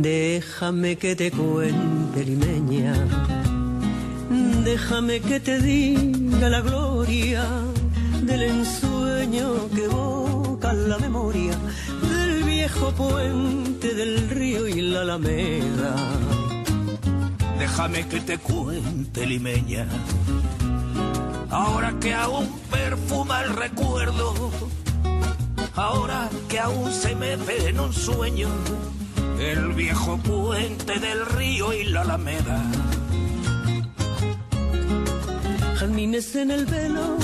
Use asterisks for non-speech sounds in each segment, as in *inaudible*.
Déjame que te cuente, limeña. Déjame que te diga la gloria del ensueño que evoca la memoria del viejo puente del río y la alameda. Déjame que te cuente, limeña. Ahora que aún perfuma el recuerdo, ahora que aún se me ve en un sueño el viejo puente del río y la alameda. Jazmines en el velo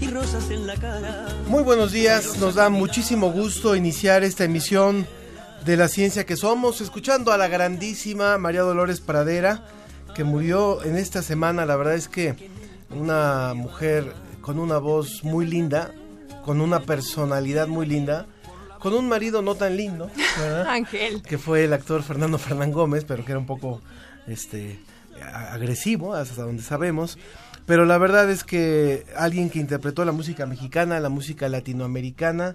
y rosas en la cara. Muy buenos días, nos da muchísimo gusto iniciar esta emisión de la ciencia que somos, escuchando a la grandísima María Dolores Pradera, que murió en esta semana, la verdad es que una mujer con una voz muy linda, con una personalidad muy linda, con un marido no tan lindo, ¿verdad? Ángel. que fue el actor Fernando Fernán Gómez, pero que era un poco este agresivo, hasta donde sabemos. Pero la verdad es que alguien que interpretó la música mexicana, la música latinoamericana,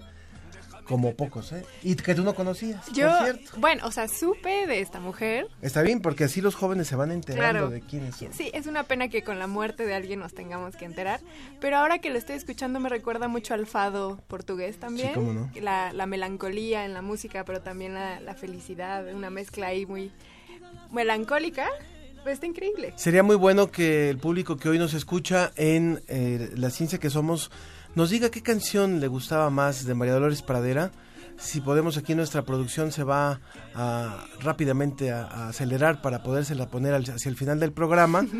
como pocos, ¿eh? Y que tú no conocías, Yo, por cierto. bueno, o sea, supe de esta mujer. Está bien, porque así los jóvenes se van enterando Claro. de quiénes son. Sí, es una pena que con la muerte de alguien nos tengamos que enterar. Pero ahora que lo estoy escuchando me recuerda mucho al fado portugués también. Sí, cómo no. La, la melancolía en la música, pero también la, la felicidad, una mezcla ahí muy melancólica. Pues está increíble. Sería muy bueno que el público que hoy nos escucha en eh, La Ciencia que Somos nos diga qué canción le gustaba más de María Dolores Pradera. Si podemos aquí nuestra producción se va a, rápidamente a, a acelerar para podérsela poner al- hacia el final del programa. *laughs*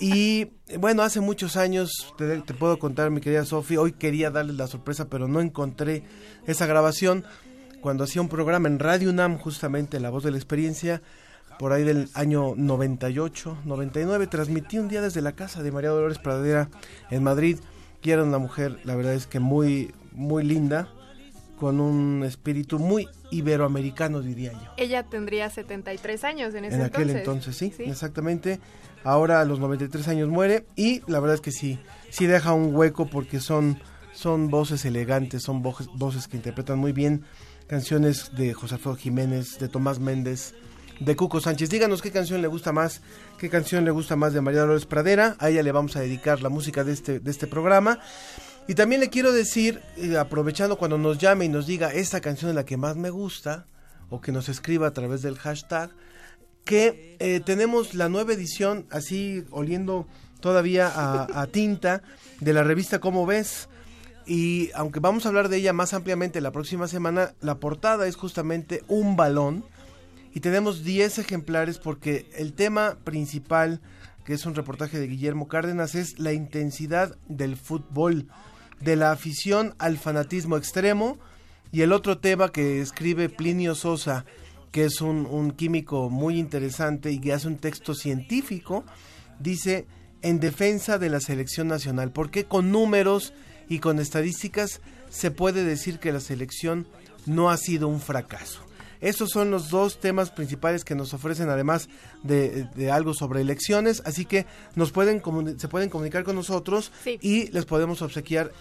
Y bueno, hace muchos años, te, te puedo contar mi querida Sofi, hoy quería darles la sorpresa pero no encontré esa grabación. Cuando hacía un programa en Radio UNAM, justamente La Voz de la Experiencia, por ahí del año 98, 99, transmití un día desde la casa de María Dolores Pradera en Madrid, que era una mujer, la verdad es que muy, muy linda, con un espíritu muy iberoamericano, diría yo. Ella tendría 73 años en ese En aquel entonces. entonces, sí, exactamente. Ahora a los 93 años muere y la verdad es que sí, sí deja un hueco porque son, son voces elegantes, son voces, voces que interpretan muy bien canciones de José Alfredo Jiménez, de Tomás Méndez, de Cuco Sánchez. Díganos qué canción le gusta más, qué canción le gusta más de María Dolores Pradera. A ella le vamos a dedicar la música de este, de este programa. Y también le quiero decir, eh, aprovechando cuando nos llame y nos diga esta canción es la que más me gusta, o que nos escriba a través del hashtag, que eh, tenemos la nueva edición, así oliendo todavía a, a tinta, de la revista Cómo ves. Y aunque vamos a hablar de ella más ampliamente la próxima semana, la portada es justamente un balón. Y tenemos 10 ejemplares porque el tema principal, que es un reportaje de Guillermo Cárdenas, es la intensidad del fútbol, de la afición al fanatismo extremo. Y el otro tema que escribe Plinio Sosa, que es un, un químico muy interesante y que hace un texto científico, dice en defensa de la selección nacional. Porque con números y con estadísticas se puede decir que la selección no ha sido un fracaso? Estos son los dos temas principales que nos ofrecen, además de, de algo sobre elecciones. Así que nos pueden se pueden comunicar con nosotros Sí. y les podemos obsequiar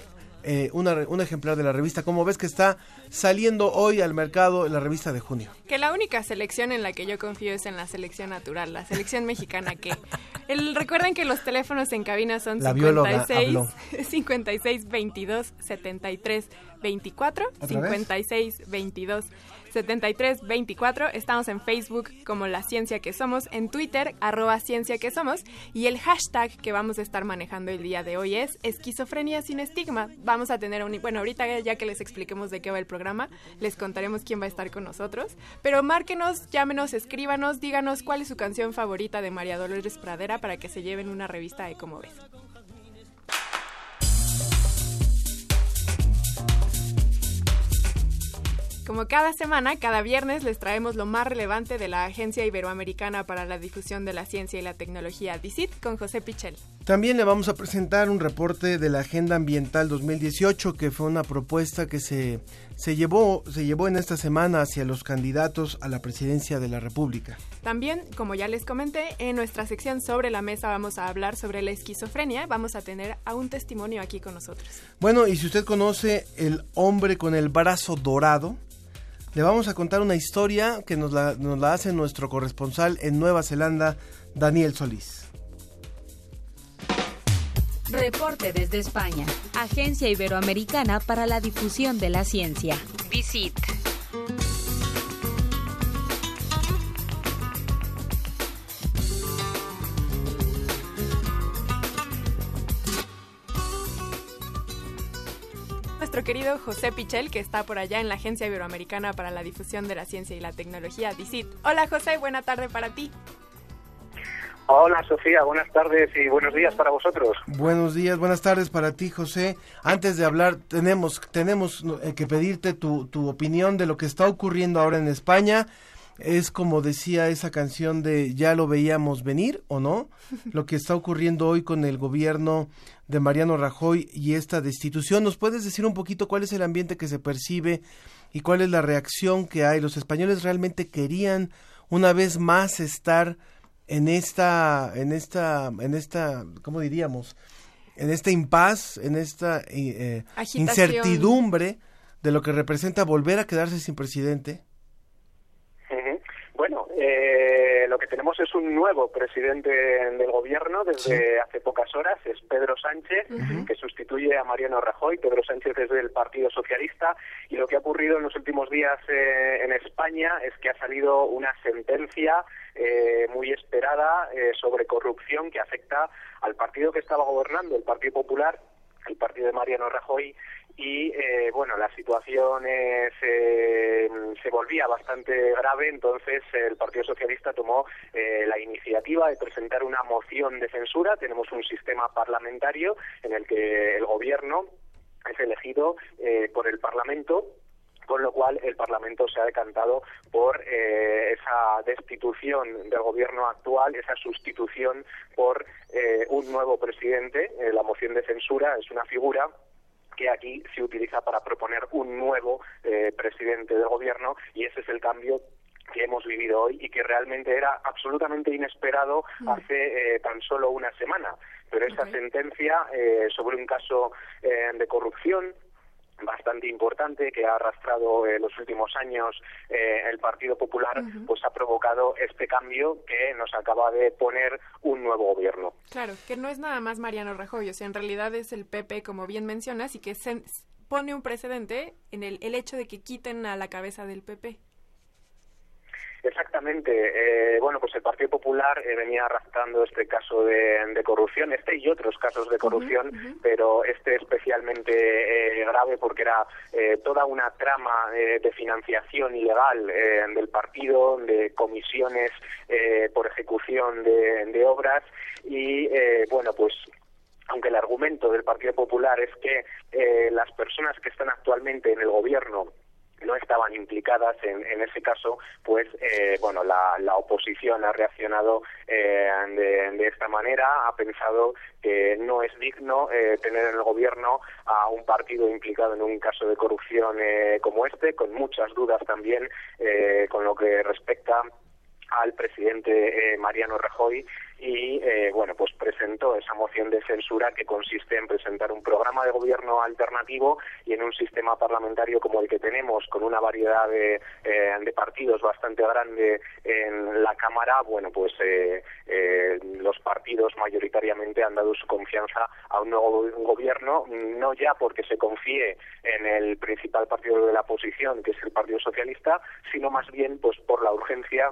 eh, una un ejemplar de la revista. Como ves que está saliendo hoy al mercado en la revista de junio. Que la única selección en la que yo confío es en la selección natural, la selección mexicana que... *laughs* El, recuerden que los teléfonos en cabina son La bióloga 56, habló. 56 22 73 24, ¿Otra vez? 56 22 73 24. Estamos en Facebook como La Ciencia que Somos, en Twitter arroba Ciencia y el hashtag que vamos a estar manejando el día de hoy es esquizofrenia sin estigma. Vamos a tener un... Bueno, ahorita ya que les expliquemos de qué va el programa, les contaremos quién va a estar con nosotros. Pero márquenos, llámenos, escríbanos, díganos cuál es su canción favorita de María Dolores Pradera para que se lleven una revista de cómo ves. Como cada semana, cada viernes les traemos lo más relevante de la Agencia Iberoamericana para la Difusión de la Ciencia y la Tecnología, DICIT, con José Pichel. También le vamos a presentar un reporte de la Agenda Ambiental 2018, que fue una propuesta que se, se, llevó, se llevó en esta semana hacia los candidatos a la presidencia de la República. También, como ya les comenté, en nuestra sección sobre la mesa vamos a hablar sobre la esquizofrenia. Vamos a tener a un testimonio aquí con nosotros. Bueno, y si usted conoce el hombre con el brazo dorado, le vamos a contar una historia que nos la, nos la hace nuestro corresponsal en Nueva Zelanda, Daniel Solís. Reporte desde España. Agencia Iberoamericana para la Difusión de la Ciencia. Visit. Nuestro querido José Pichel, que está por allá en la Agencia Iberoamericana para la Difusión de la Ciencia y la Tecnología, DICIT. Hola José, buena tarde para ti. Hola Sofía, buenas tardes y buenos días para vosotros. Buenos días, buenas tardes para ti José. Antes de hablar, tenemos, tenemos eh, que pedirte tu, tu opinión de lo que está ocurriendo ahora en España. Es como decía esa canción de ya lo veíamos venir o no, *laughs* lo que está ocurriendo hoy con el gobierno de Mariano Rajoy y esta destitución. ¿Nos puedes decir un poquito cuál es el ambiente que se percibe y cuál es la reacción que hay? ¿Los españoles realmente querían una vez más estar en esta, en esta, en esta, ¿cómo diríamos? En este impas, en esta eh, incertidumbre de lo que representa volver a quedarse sin presidente. Eh, lo que tenemos es un nuevo presidente del gobierno desde sí. hace pocas horas, es Pedro Sánchez, uh -huh. que sustituye a Mariano Rajoy. Pedro Sánchez es del Partido Socialista y lo que ha ocurrido en los últimos días eh, en España es que ha salido una sentencia eh, muy esperada eh, sobre corrupción que afecta al partido que estaba gobernando, el Partido Popular, el partido de Mariano Rajoy y eh, bueno la situación eh, se, se, volvía bastante grave entonces el Partido Socialista tomó eh, la iniciativa de presentar una moción de censura. Tenemos un sistema parlamentario en el que el gobierno es elegido por el Parlamento con lo cual el Parlamento se ha decantado por eh, esa destitución del gobierno actual, esa sustitución por eh, un nuevo presidente. Eh, la moción de censura es una figura que aquí se utiliza para proponer un nuevo presidente del gobierno y ese es el cambio que hemos vivido hoy y que realmente era absolutamente inesperado mm. hace tan solo una semana. Pero esta okay. sentencia sobre un caso de corrupción bastante importante que ha arrastrado en eh, los últimos años eh, el Partido Popular, uh -huh. pues ha provocado este cambio que nos acaba de poner un nuevo gobierno. Claro, que no es nada más Mariano Rajoy, o sea, en realidad es el PP, como bien mencionas, y que se pone un precedente en el, el hecho de que quiten a la cabeza del PP. Exactamente. Eh, bueno, pues el Partido Popular eh, venía arrastrando este caso de, de, corrupción, este y otros casos de corrupción, uh -huh, pero este especialmente eh, grave porque era toda una trama de financiación ilegal del partido, de comisiones por ejecución de, de obras y, bueno, pues aunque el argumento del Partido Popular es que las personas que están actualmente en el gobierno no estaban implicadas en, en ese caso, pues eh, bueno, la, la, oposición ha reaccionado eh, de, esta manera, ha pensado que no es digno eh, tener en el gobierno a un partido implicado en un caso de corrupción eh, como este, con muchas dudas también eh, con lo que respecta al presidente Mariano Rajoy y eh, bueno pues presentó esa moción de censura que consiste en presentar un programa de gobierno alternativo y en un sistema parlamentario como el que tenemos con una variedad de, eh, de partidos bastante grande en la cámara. Bueno pues eh, los partidos mayoritariamente han dado su confianza a un nuevo gobierno no ya porque se confíe en el principal partido de la oposición que es el Partido Socialista sino más bien pues por la urgencia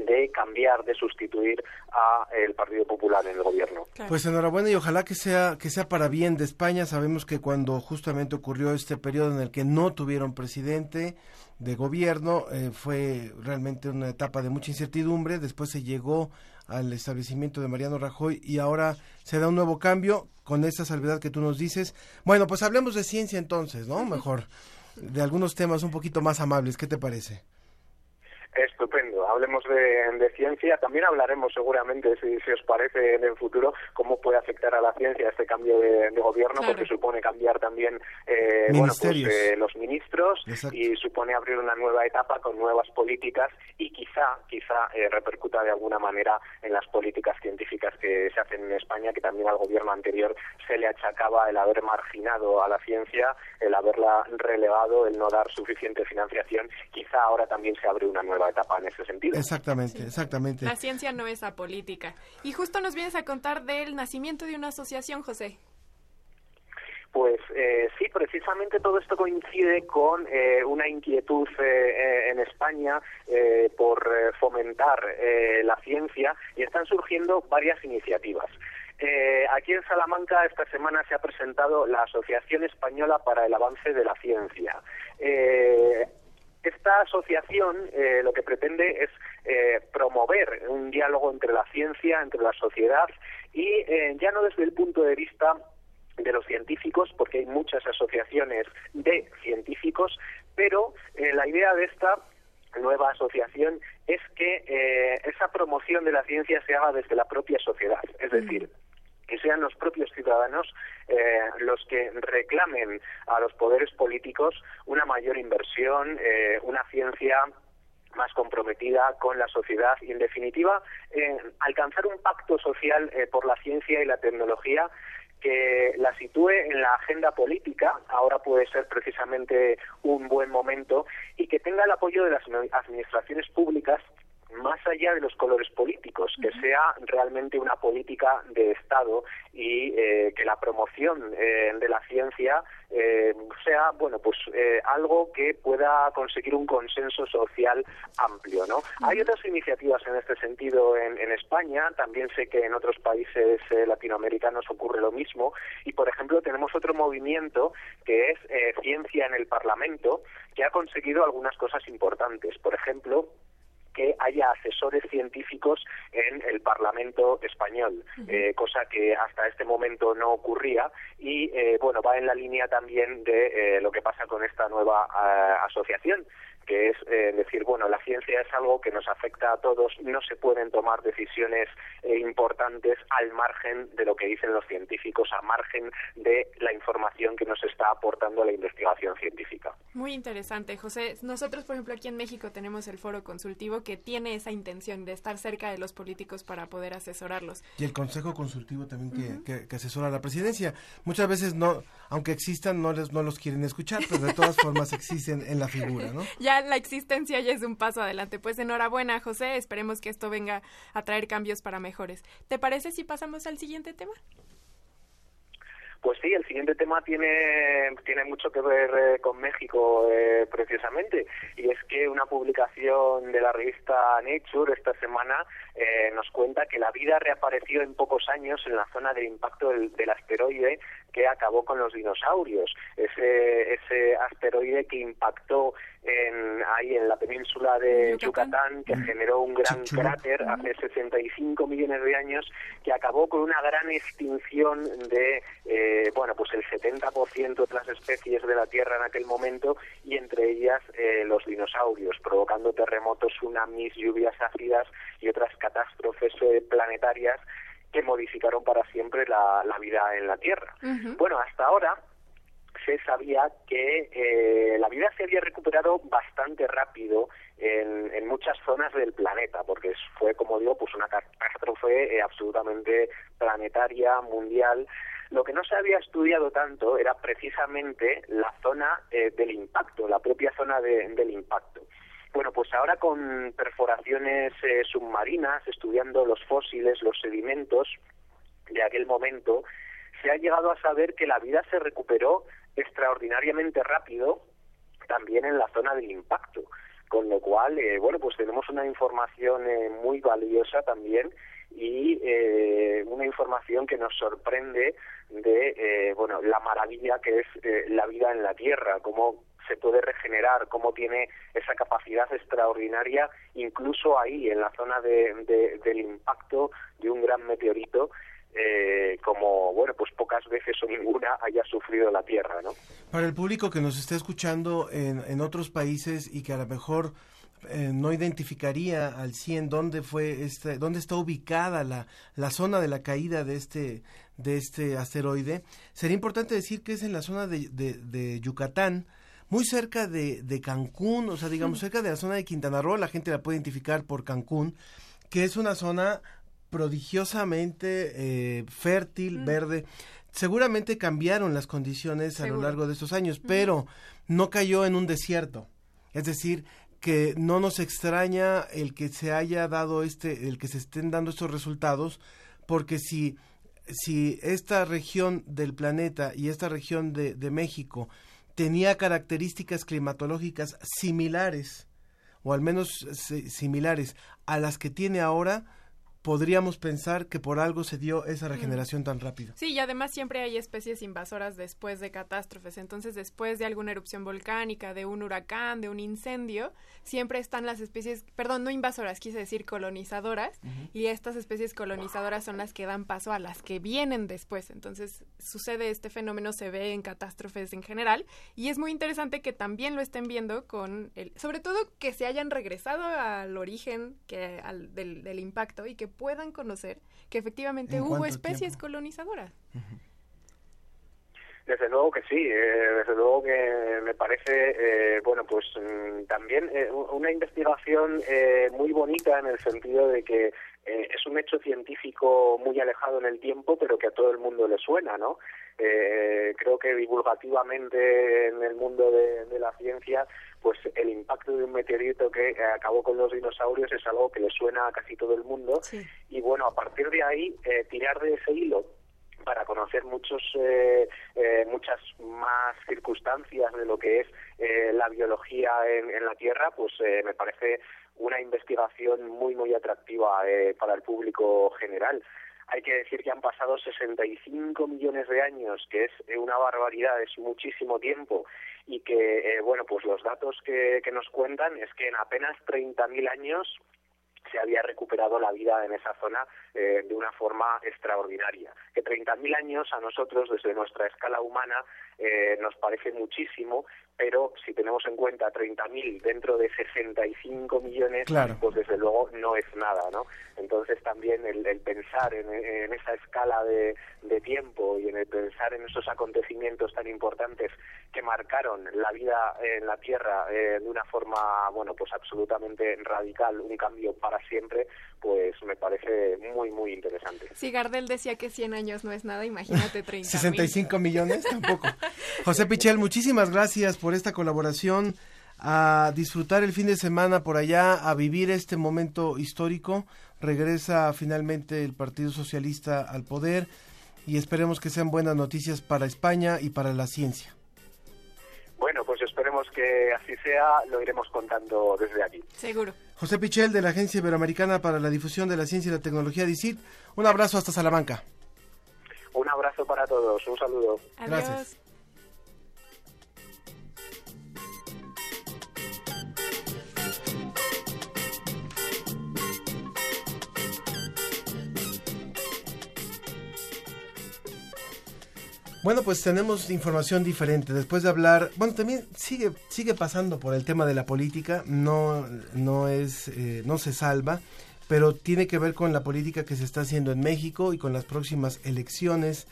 de cambiar, de sustituir a el Partido Popular en el gobierno. Pues enhorabuena y ojalá que sea que sea para bien de España. Sabemos que cuando justamente ocurrió este periodo en el que no tuvieron presidente de gobierno eh, fue realmente una etapa de mucha incertidumbre. Después se llegó al establecimiento de Mariano Rajoy y ahora se da un nuevo cambio con esta salvedad que tú nos dices. Bueno, pues hablemos de ciencia entonces, ¿no? Mejor. de algunos temas un poquito más amables. ¿Qué te parece? Estupendo. Hablemos de, de ciencia. También hablaremos seguramente, si, si, os parece, en el futuro, cómo puede afectar a la ciencia este cambio de, de gobierno, Claro. porque supone cambiar también eh, bueno, pues, Ministerios. eh, los ministros Exacto. y supone abrir una nueva etapa con nuevas políticas y quizá, quizá eh, repercuta de alguna manera en las políticas científicas que se hacen en España, que también al gobierno anterior se le achacaba el haber marginado a la ciencia, el haberla relegado, el no dar suficiente financiación. Quizá ahora también se abre una nueva etapa en ese sentido. Exactamente, exactamente. La ciencia no es apolítica. Y justo nos vienes a contar del nacimiento de una asociación, José. Pues eh, sí, precisamente todo esto coincide con eh, una inquietud eh, eh, en España eh, por eh, fomentar eh, la ciencia y están surgiendo varias iniciativas. Eh, aquí en Salamanca esta semana se ha presentado la Asociación Española para el Avance de la Ciencia. Eh, esta asociación eh, lo que pretende es eh, promover un diálogo entre la ciencia, entre la sociedad y eh, ya no desde el punto de vista de los científicos, porque hay muchas asociaciones de científicos, pero eh, la idea de esta nueva asociación es que eh, esa promoción de la ciencia se haga desde la propia sociedad, es decir, que sean los propios ciudadanos eh, los que reclamen a los poderes políticos una mayor inversión, eh, una ciencia más comprometida con la sociedad y, en definitiva, eh, alcanzar un pacto social eh, por la ciencia y la tecnología que la sitúe en la agenda política, ahora puede ser precisamente un buen momento, y que tenga el apoyo de las administraciones públicas más allá de los colores políticos, que sea realmente una política de Estado y eh, que la promoción eh, de la ciencia eh, sea, bueno, pues eh, algo que pueda conseguir un consenso social amplio, ¿no? Hay otras iniciativas en este sentido en, en España, también sé que en otros países eh, latinoamericanos ocurre lo mismo, y por ejemplo tenemos otro movimiento que es eh, Ciencia en el Parlamento, que ha conseguido algunas cosas importantes. Por ejemplo, que haya asesores científicos en el Parlamento español, eh, cosa que hasta este momento no ocurría. Y eh, bueno va en la línea también de eh, lo que pasa con esta nueva eh, asociación que es eh, decir, bueno, la ciencia es algo que nos afecta a todos, no se pueden tomar decisiones eh, importantes al margen de lo que dicen los científicos, a margen de la información que nos está aportando la investigación científica. Muy interesante, José. Nosotros, por ejemplo, aquí en México tenemos el foro consultivo que tiene esa intención de estar cerca de los políticos para poder asesorarlos. Y el Consejo Consultivo también que, que- que asesora a la presidencia. Muchas veces no, aunque existan, no les no los quieren escuchar, pero de todas formas *laughs* existen en la figura, ¿no? Ya la existencia ya es un paso adelante. Pues enhorabuena, José. Esperemos que esto venga a traer cambios para mejores. ¿Te parece si pasamos al siguiente tema? Pues sí, el siguiente tema tiene, tiene mucho que ver eh, con México eh, precisamente y es que una publicación de la revista Nature esta semana eh, nos cuenta que la vida reapareció en pocos años en la zona de impacto del, del asteroide que acabó con los dinosaurios. Ese, ese asteroide que impactó en, ahí en la península de Yucatán, que generó un gran cráter hace 65 millones de años, que acabó con una gran extinción de, eh, bueno, pues el 70% de las especies de la Tierra en aquel momento y entre ellas eh, los dinosaurios, provocando terremotos, tsunamis, lluvias ácidas y otras catástrofes eh, planetarias que modificaron para siempre la, la vida en la Tierra. Bueno, hasta ahora se sabía que eh, la vida se había recuperado bastante rápido en, en muchas zonas del planeta, porque fue, como digo, pues una catástrofe eh, absolutamente planetaria, mundial. Lo que no se había estudiado tanto era precisamente la zona eh, del impacto, la propia zona de- del impacto. Bueno, pues ahora con perforaciones eh, submarinas, estudiando los fósiles, los sedimentos de aquel momento, se ha llegado a saber que la vida se recuperó extraordinariamente rápido también en la zona del impacto. Con lo cual, eh, bueno, pues tenemos una información eh, muy valiosa también y eh, una información que nos sorprende de, eh, bueno, la maravilla que es eh, la vida en la Tierra, cómo se puede regenerar, cómo tiene esa capacidad extraordinaria, incluso ahí, en la zona de- de- del impacto de un gran meteorito, eh, como, bueno, pues pocas veces o ninguna haya sufrido la Tierra, ¿no? Para el público que nos está escuchando en, en otros países y que a lo mejor eh, no identificaría al 100 dónde fue este, dónde está ubicada la, la zona de la caída de este de este asteroide, sería importante decir que es en la zona de, de, de Yucatán, muy cerca de, de, Cancún, o sea, digamos, cerca de la zona de Quintana Roo, la gente la puede identificar por Cancún, que es una zona prodigiosamente eh, fértil, mm. verde. Seguramente cambiaron las condiciones a lo largo de estos años, pero no cayó en un desierto. Es decir, que no nos extraña el que se haya dado este, el que se estén dando estos resultados, porque si, si esta región del planeta y esta región de, de México tenía características climatológicas similares, o al menos similares a las que tiene ahora, podríamos pensar que por algo se dio esa regeneración tan rápido. Sí, y además siempre hay especies invasoras después de catástrofes. Entonces, después de alguna erupción volcánica, de un huracán, de un incendio, siempre están las especies, perdón, no invasoras, quise decir colonizadoras, y estas especies colonizadoras son las que dan paso a las que vienen después. Entonces, sucede este fenómeno, se ve en catástrofes en general, y es muy interesante que también lo estén viendo con, el, sobre todo que se hayan regresado al origen que, al, del, del impacto y que puedan conocer que efectivamente hubo especies tiempo? colonizadoras. Uh -huh. Desde luego que sí, eh, desde luego que me parece, eh, bueno, pues mm, también eh, una investigación eh, muy bonita en el sentido de que eh, es un hecho científico muy alejado en el tiempo, pero que a todo el mundo le suena, ¿no? Eh, creo que divulgativamente en el mundo de, de la ciencia pues el impacto de un meteorito que acabó con los dinosaurios es algo que le suena a casi todo el mundo sí. y bueno a partir de ahí eh, tirar de ese hilo para conocer muchos eh, eh, muchas más circunstancias de lo que es eh, la biología en, en, la Tierra pues me parece una investigación muy muy atractiva para el público general. Hay que decir que han pasado 65 millones de años, que es una barbaridad, es muchísimo tiempo, y que, eh, bueno, pues los datos que, que nos cuentan es que en apenas 30.000 años se había recuperado la vida en esa zona eh, de una forma extraordinaria. Que 30.000 años a nosotros, desde nuestra escala humana, eh, nos parece muchísimo, pero si tenemos en cuenta 30.000 dentro de 65 millones, claro. pues desde luego no es nada, ¿no? Entonces también el, el pensar en, en, esa escala de, de, tiempo y en el pensar en esos acontecimientos tan importantes que marcaron la vida en la Tierra eh, de una forma, bueno, pues absolutamente radical, un cambio para siempre, pues me parece muy, muy interesante. Si Gardel decía que 100 años no es nada, imagínate 30. 65 millones tampoco. *laughs* José Pichel, muchísimas gracias por esta colaboración, a disfrutar el fin de semana por allá, a vivir este momento histórico. Regresa finalmente el Partido Socialista al poder y esperemos que sean buenas noticias para España y para la ciencia. Bueno, pues esperemos que así sea, lo iremos contando desde aquí. Seguro. José Pichel de la Agencia Iberoamericana para la Difusión de la Ciencia y la Tecnología, DICIT. Un abrazo hasta Salamanca. Un abrazo para todos, un saludo. Adiós. Gracias. Bueno, pues tenemos información diferente. Después de hablar, bueno, también sigue sigue pasando por el tema de la política. No no es eh, no se salva, pero tiene que ver con la política que se está haciendo en México y con las próximas elecciones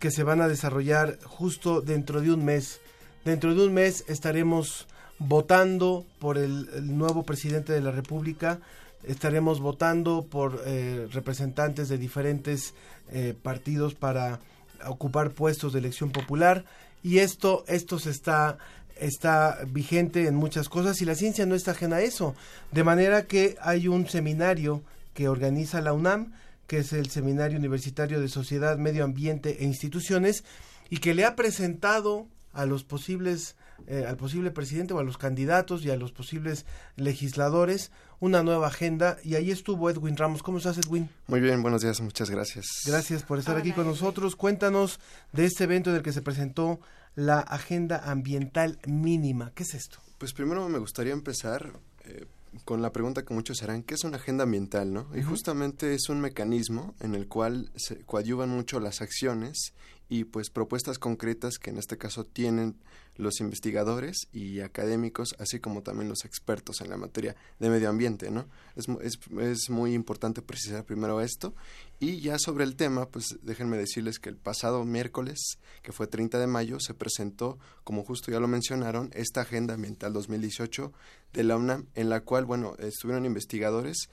que se van a desarrollar justo dentro de un mes. Dentro de un mes estaremos votando por el, nuevo presidente de la República. Estaremos votando por eh, representantes de diferentes eh, partidos para ocupar puestos de elección popular y esto esto se está está vigente en muchas cosas y la ciencia no está ajena a eso. De manera que hay un seminario que organiza la UNAM que es el seminario universitario de sociedad medio ambiente e instituciones y que le ha presentado a los posibles eh, al posible presidente o a los candidatos y a los posibles legisladores una nueva agenda y ahí estuvo Edwin Ramos. ¿Cómo estás Edwin? Muy bien, buenos días, muchas gracias. Gracias por estar Hola. aquí con nosotros. Cuéntanos de este evento en el que se presentó la agenda ambiental mínima. ¿Qué es esto? Pues primero me gustaría empezar eh, con la pregunta que muchos harán, ¿qué es una agenda ambiental? ¿no? Y justamente es un mecanismo en el cual se coadyuvan mucho las acciones y pues propuestas concretas que en este caso tienen los investigadores y académicos, así como también los expertos en la materia de medio ambiente, ¿no? Es, es, es muy importante precisar primero esto y ya sobre el tema, pues déjenme decirles que el pasado miércoles, que fue 30 de mayo, se presentó, como justo ya lo mencionaron, esta Agenda Ambiental 2018 de la UNAM, en la cual, bueno, estuvieron investigadores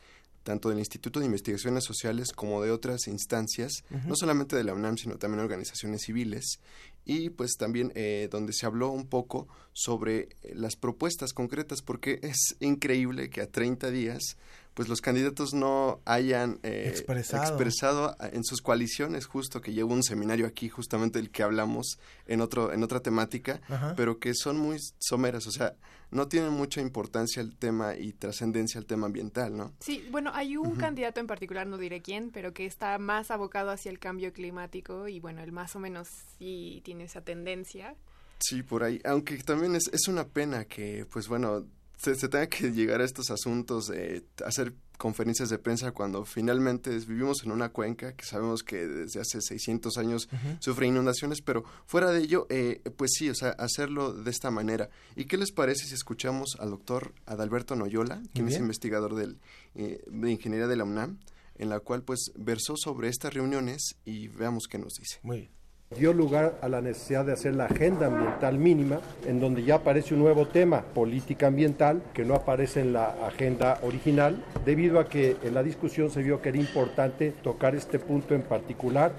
tanto del Instituto de Investigaciones Sociales como de otras instancias, no solamente de la UNAM, sino también organizaciones civiles, y pues también eh, donde se habló un poco sobre eh, las propuestas concretas, porque es increíble que a 30 días, pues los candidatos no hayan eh, Expresado. en sus coaliciones, justo que llevo un seminario aquí, justamente del que hablamos en, otro, en otra temática, Ajá. pero que son muy someras, o sea, no tienen mucha importancia el tema y trascendencia al tema ambiental, ¿no? Sí, bueno, hay un candidato en particular, no diré quién, pero que está más abocado hacia el cambio climático y bueno, él más o menos sí tiene esa tendencia. Sí, por ahí. Aunque también es, es una pena que, pues bueno, se, se tenga que llegar a estos asuntos, eh, hacer conferencias de prensa cuando finalmente vivimos en una cuenca que sabemos que desde hace 600 años sufre inundaciones, pero fuera de ello, eh, pues sí, o sea, hacerlo de esta manera. ¿Y qué les parece si escuchamos al doctor Adalberto Noyola, quien es investigador del, eh, de ingeniería de la UNAM, en la cual pues versó sobre estas reuniones y veamos qué nos dice. Muy bien. Dio lugar a la necesidad de hacer la agenda ambiental mínima, en donde ya aparece un nuevo tema, política ambiental, que no aparece en la agenda original, debido a que en la discusión se vio que era importante tocar este punto en particular.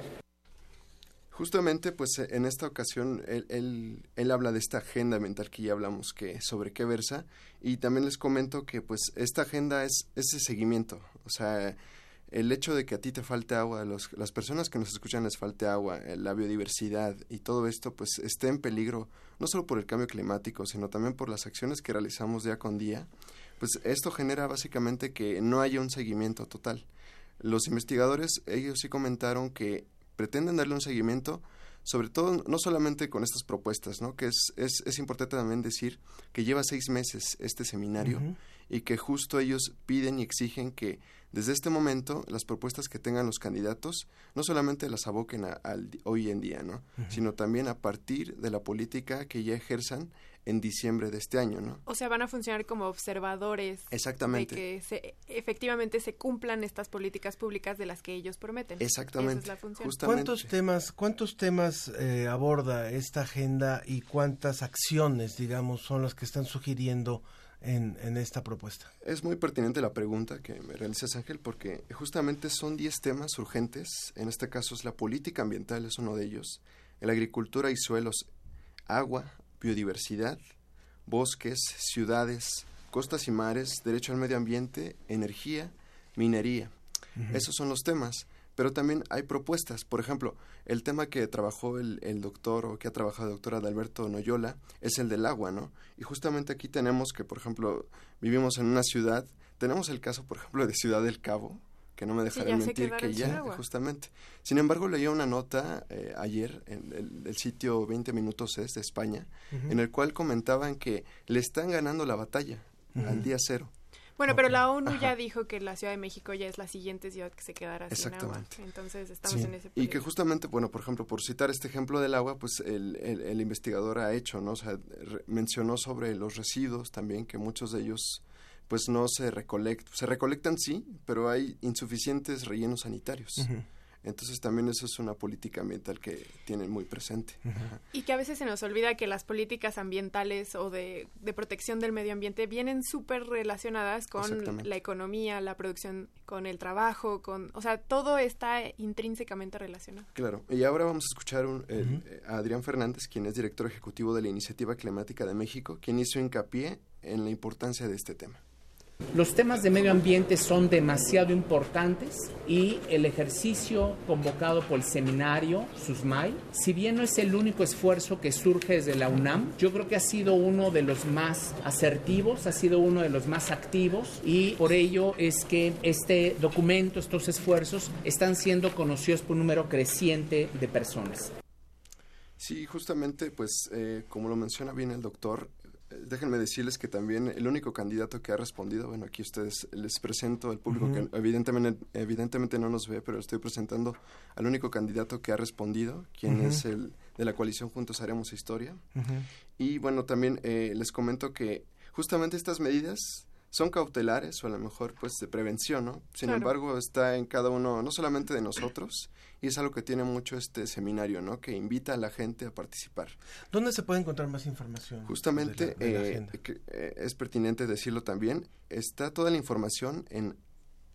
Justamente, pues en esta ocasión él, él, él habla de esta agenda ambiental que ya hablamos, que sobre qué versa, y también les comento que pues esta agenda es ese seguimiento, o sea, el hecho de que a ti te falte agua, los, las personas que nos escuchan les falte agua, eh, la biodiversidad y todo esto, pues esté en peligro, no solo por el cambio climático, sino también por las acciones que realizamos día con día, pues esto genera básicamente que no haya un seguimiento total. Los investigadores, ellos sí comentaron que pretenden darle un seguimiento, sobre todo no solamente con estas propuestas, ¿no? que es, es, es importante también decir que lleva seis meses este seminario. Y que justo ellos piden y exigen que desde este momento las propuestas que tengan los candidatos no solamente las aboquen a- al di- hoy en día, ¿no? Sino también a partir de la política que ya ejerzan en diciembre de este año, ¿no? O sea, van a funcionar como observadores Exactamente. de que se, efectivamente se cumplan estas políticas públicas de las que ellos prometen. Exactamente. Esa es la función. ¿Cuántos temas, cuántos temas eh, aborda esta agenda y cuántas acciones, digamos, son las que están sugiriendo en, en esta propuesta? Es muy pertinente la pregunta que me realizas, Ángel, porque justamente son 10 temas urgentes. En este caso es la política ambiental, es uno de ellos. La agricultura y suelos, agua, biodiversidad, bosques, ciudades, costas y mares, derecho al medio ambiente, energía, minería. Esos son los temas. Pero también hay propuestas. Por ejemplo, el tema que trabajó el, el doctor o que ha trabajado el doctor Adalberto Noyola es el del agua, ¿no? Y justamente aquí tenemos que, por ejemplo, vivimos en una ciudad. Tenemos el caso, por ejemplo, de Ciudad del Cabo, que no me dejarán se mentir que ya, justamente. Sin embargo, leía una nota eh, ayer en el, el sitio 20 Minutos es de España, en el cual comentaban que le están ganando la batalla al día cero. Bueno, pero la ONU Ajá. ya dijo que la Ciudad de México ya es la siguiente ciudad que se quedará sin agua. Exactamente. Entonces estamos Sí. en ese Y que peligro. justamente, bueno, por ejemplo, por citar este ejemplo del agua, pues el, el- el investigador ha hecho, ¿no? O sea, re- mencionó sobre los residuos también, que muchos de ellos, pues no se recolectan, se recolectan sí, pero hay insuficientes rellenos sanitarios. Ujú. Entonces también eso es una política ambiental que tienen muy presente. Y que a veces se nos olvida que las políticas ambientales o de, de protección del medio ambiente vienen súper relacionadas con la economía, la producción, con el trabajo, con, o sea, todo está intrínsecamente relacionado. Claro, y ahora vamos a escuchar un- el- eh, a Adrián Fernández, quien es director ejecutivo de la Iniciativa Climática de México, quien hizo hincapié en la importancia de este tema. Los temas de medio ambiente son demasiado importantes y el ejercicio convocado por el seminario SUSMAI, si bien no es el único esfuerzo que surge desde la UNAM, yo creo que ha sido uno de los más asertivos, ha sido uno de los más activos y por ello es que este documento, estos esfuerzos están siendo conocidos por un número creciente de personas. Sí, justamente, pues, eh, como lo menciona bien el doctor, déjenme decirles que también el único candidato que ha respondido, bueno, aquí ustedes les presento al público que evidentemente, evidentemente no nos ve, pero estoy presentando al único candidato que ha respondido, quien es el de la coalición Juntos Haremos Historia. Y bueno, también eh, les comento que justamente estas medidas son cautelares o a lo mejor pues de prevención, ¿no? Sin Claro. embargo, está en cada uno, no solamente de nosotros, y es algo que tiene mucho este seminario, ¿no? Que invita a la gente a participar. ¿Dónde se puede encontrar más información? Justamente, de la- de la eh, agenda? que, eh, es pertinente decirlo también, está toda la información en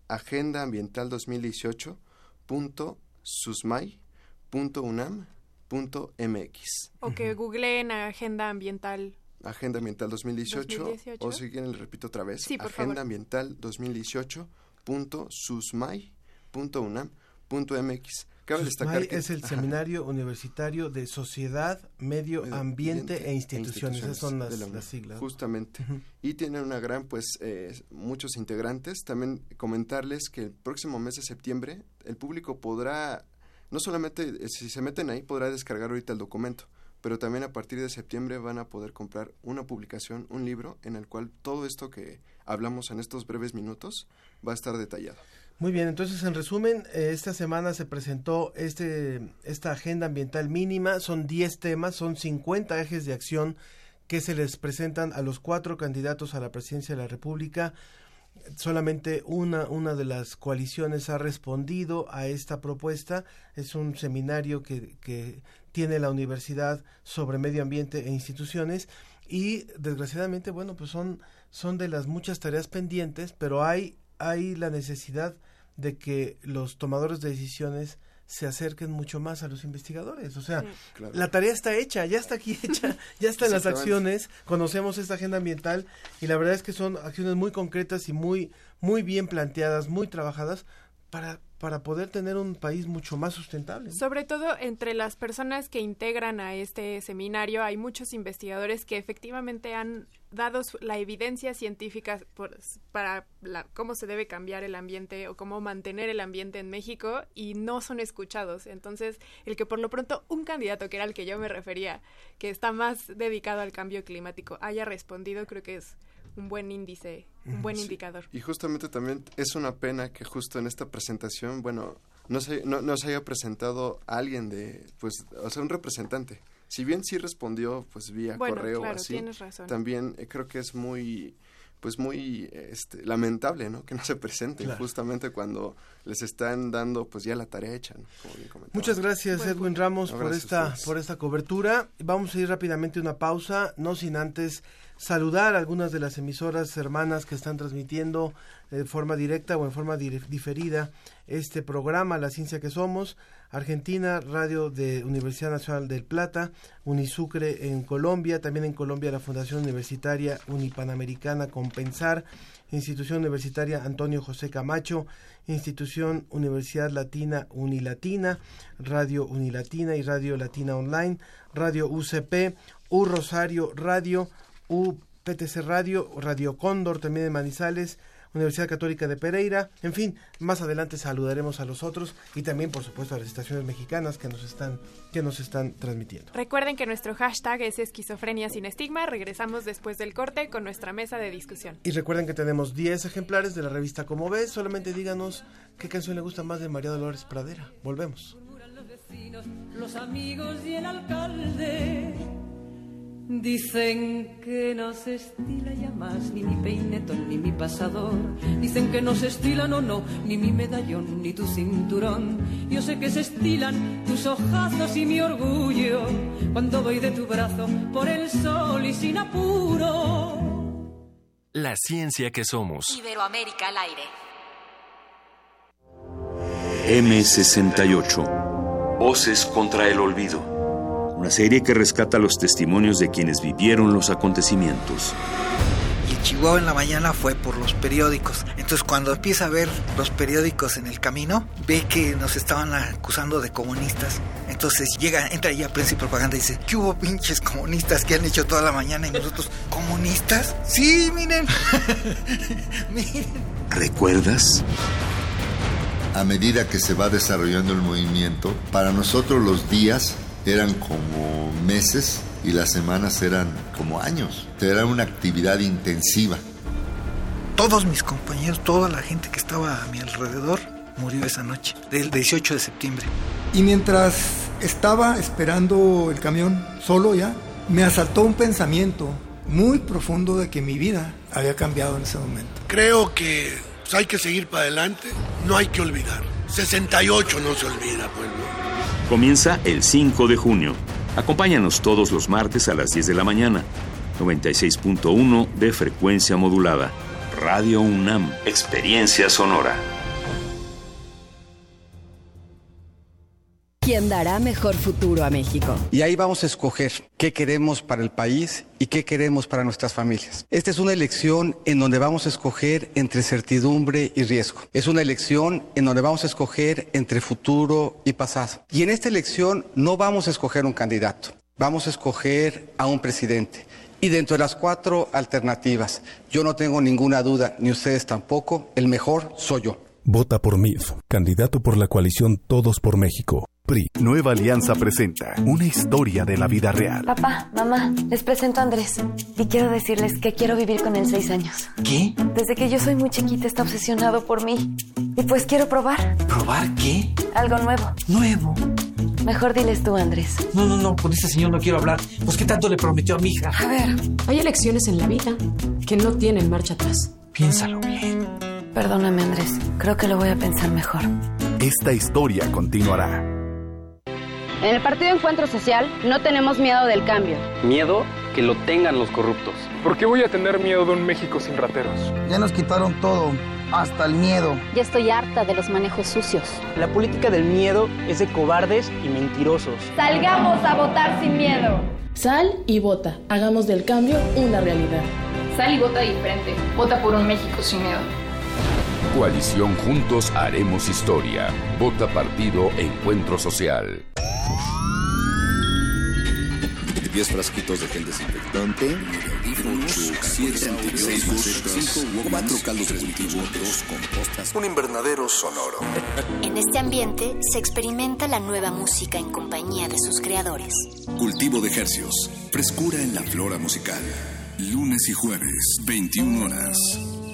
Agenda Ambiental 2018.susmai.unam.mx. O que googleen Agenda Ambiental. Agenda Ambiental 2018, 2018. o si quieren le repito otra vez, Sí, Agenda favor. Ambiental 2018.susmai.unam.mx. Cabe destacar SUSMAI que es el Ajá. Seminario Universitario de Sociedad, Medio Medio Ambiente, ambiente e Instituciones. Esas son las, la las siglas. Justamente. Y tiene una gran, pues, eh, muchos integrantes. También comentarles que el próximo mes de septiembre el público podrá, no solamente eh, si se meten ahí, podrá descargar ahorita el documento, pero también a partir de septiembre van a poder comprar una publicación, un libro, en el cual todo esto que hablamos en estos breves minutos va a estar detallado. Muy bien, entonces en resumen, eh, esta semana se presentó este, esta agenda ambiental mínima, son 10 temas, son 50 ejes de acción que se les presentan a los cuatro candidatos a la presidencia de la República. Solamente una, una de las coaliciones ha respondido a esta propuesta. Es un seminario que, que tiene la universidad sobre medio ambiente e instituciones y desgraciadamente, bueno, pues son, son de las muchas tareas pendientes, pero hay, hay la necesidad de que los tomadores de decisiones se acerquen mucho más a los investigadores. O sea, Sí. Claro. la tarea está hecha, ya está aquí hecha, ya está en las acciones, conocemos esta agenda ambiental y la verdad es que son acciones muy concretas y muy, muy bien planteadas, muy trabajadas para, para poder tener un país mucho más sustentable. Sobre todo entre las personas que integran a este seminario hay muchos investigadores que efectivamente han dado la evidencia científica para la- cómo se debe cambiar el ambiente o cómo mantener el ambiente en México y no son escuchados. Entonces, el que por lo pronto un candidato, que era al que yo me refería, que está más dedicado al cambio climático, haya respondido, creo que es un buen índice, un buen Sí. indicador. Y justamente también es una pena que justo en esta presentación, bueno, no se, no, no se haya presentado alguien de, pues, o sea, un representante. Si bien sí respondió, pues, vía Bueno, correo o claro, así, tienes razón. también eh, creo que es muy, pues, muy este, lamentable, ¿no? Que no se presenten Claro. justamente cuando les están dando, pues, ya la tarea hecha, ¿no? Como bien comentaba. Muchas gracias Edwin Ramos No, por gracias esta por esta cobertura. Vamos a ir rápidamente a una pausa, no sin antes saludar a algunas de las emisoras hermanas que están transmitiendo de forma directa o en forma diferida este programa La Ciencia que Somos. Argentina, Radio de Universidad Nacional del Plata, Unisucre en Colombia, también en Colombia la Fundación Universitaria Unipanamericana Compensar, Institución Universitaria Antonio José Camacho, Institución Universidad Latina Unilatina, Radio Unilatina y Radio Latina Online, Radio UCP, U Rosario Radio, UPTC Radio, Radio Cóndor también de Manizales, Universidad Católica de Pereira, en fin, más adelante saludaremos a los otros y también por supuesto a las estaciones mexicanas que nos están que nos están transmitiendo. Recuerden que nuestro hashtag es esquizofrenia sin estigma. Regresamos después del corte con nuestra mesa de discusión. Y recuerden que tenemos 10 ejemplares de la revista Como ves, solamente díganos qué canción le gusta más de María Dolores Pradera. Volvemos. los vecinos, los amigos y el alcalde. Dicen que no se estila ya más ni mi peinetón ni mi pasador. Dicen que no se estila, no, no, ni mi medallón ni tu cinturón. Yo sé que se estilan tus ojazos y mi orgullo cuando voy de tu brazo por el sol y sin apuro. La ciencia que somos. Iberoamérica al aire. M68. Voces contra el olvido. Una serie que rescata los testimonios de quienes vivieron los acontecimientos. Y Chihuahua en la mañana fue por los periódicos. Entonces cuando empieza a ver los periódicos en el camino, ve que nos estaban acusando de comunistas. Entonces llega, entra ya Prensa y Propaganda y dice, ¿qué hubo pinches comunistas que han hecho toda la mañana? Y nosotros, *laughs* ¿comunistas? Sí, miren. *laughs* miren. ¿Recuerdas? A medida que se va desarrollando el movimiento, para nosotros los días eran como meses y las semanas eran como años. Era una actividad intensiva. Todos mis compañeros, toda la gente que estaba a mi alrededor murió esa noche, del 18 de septiembre. Y mientras estaba esperando el camión, solo ya, me asaltó un pensamiento muy profundo de que mi vida había cambiado en ese momento. Creo que pues, hay que seguir para adelante, no hay que olvidar. 68 no se olvida, pueblo. Comienza el 5 de junio. Acompáñanos todos los martes a las 10 de la mañana. 96.1 de frecuencia modulada. Radio UNAM. Experiencia sonora. ¿Quién dará mejor futuro a México? Y ahí vamos a escoger qué queremos para el país y qué queremos para nuestras familias. Esta es una elección en donde vamos a escoger entre certidumbre y riesgo. Es una elección en donde vamos a escoger entre futuro y pasado. Y en esta elección no vamos a escoger un candidato, vamos a escoger a un presidente. Y dentro de las cuatro alternativas, yo no tengo ninguna duda, ni ustedes tampoco, el mejor soy yo. Vota por MIF, candidato por la coalición Todos por México. PRI. Nueva Alianza presenta una historia de la vida real. Papá, mamá, les presento a Andrés. Y quiero decirles que quiero vivir con él seis años. ¿Qué? Desde que yo soy muy chiquita está obsesionado por mí. Y pues quiero probar. ¿Probar qué? Algo nuevo. ¿Nuevo? Mejor diles tú, Andrés. No, no, no, con ese señor no quiero hablar. Pues qué tanto le prometió a mi hija. A ver, hay elecciones en la vida que no tienen marcha atrás. Piénsalo bien. Perdóname, Andrés. Creo que lo voy a pensar mejor. Esta historia continuará. En el Partido Encuentro Social no tenemos miedo del cambio. Miedo que lo tengan los corruptos. ¿Por qué voy a tener miedo de un México sin rateros? Ya nos quitaron todo, hasta el miedo. Ya estoy harta de los manejos sucios. La política del miedo es de cobardes y mentirosos. Salgamos a votar sin miedo. Sal y vota. Hagamos del cambio una realidad. Sal y vota diferente. Vota por un México sin miedo. Coalición Juntos Haremos Historia. Vota Partido Encuentro Social. 10 frasquitos de gel desinfectante, 8 6 antibioticos, 4 caldos de cultivo, 2 compostas, un invernadero sonoro. En este ambiente se experimenta la nueva música en compañía de sus creadores. Cultivo de ejercios, frescura en la flora musical. Lunes y jueves, 21 horas,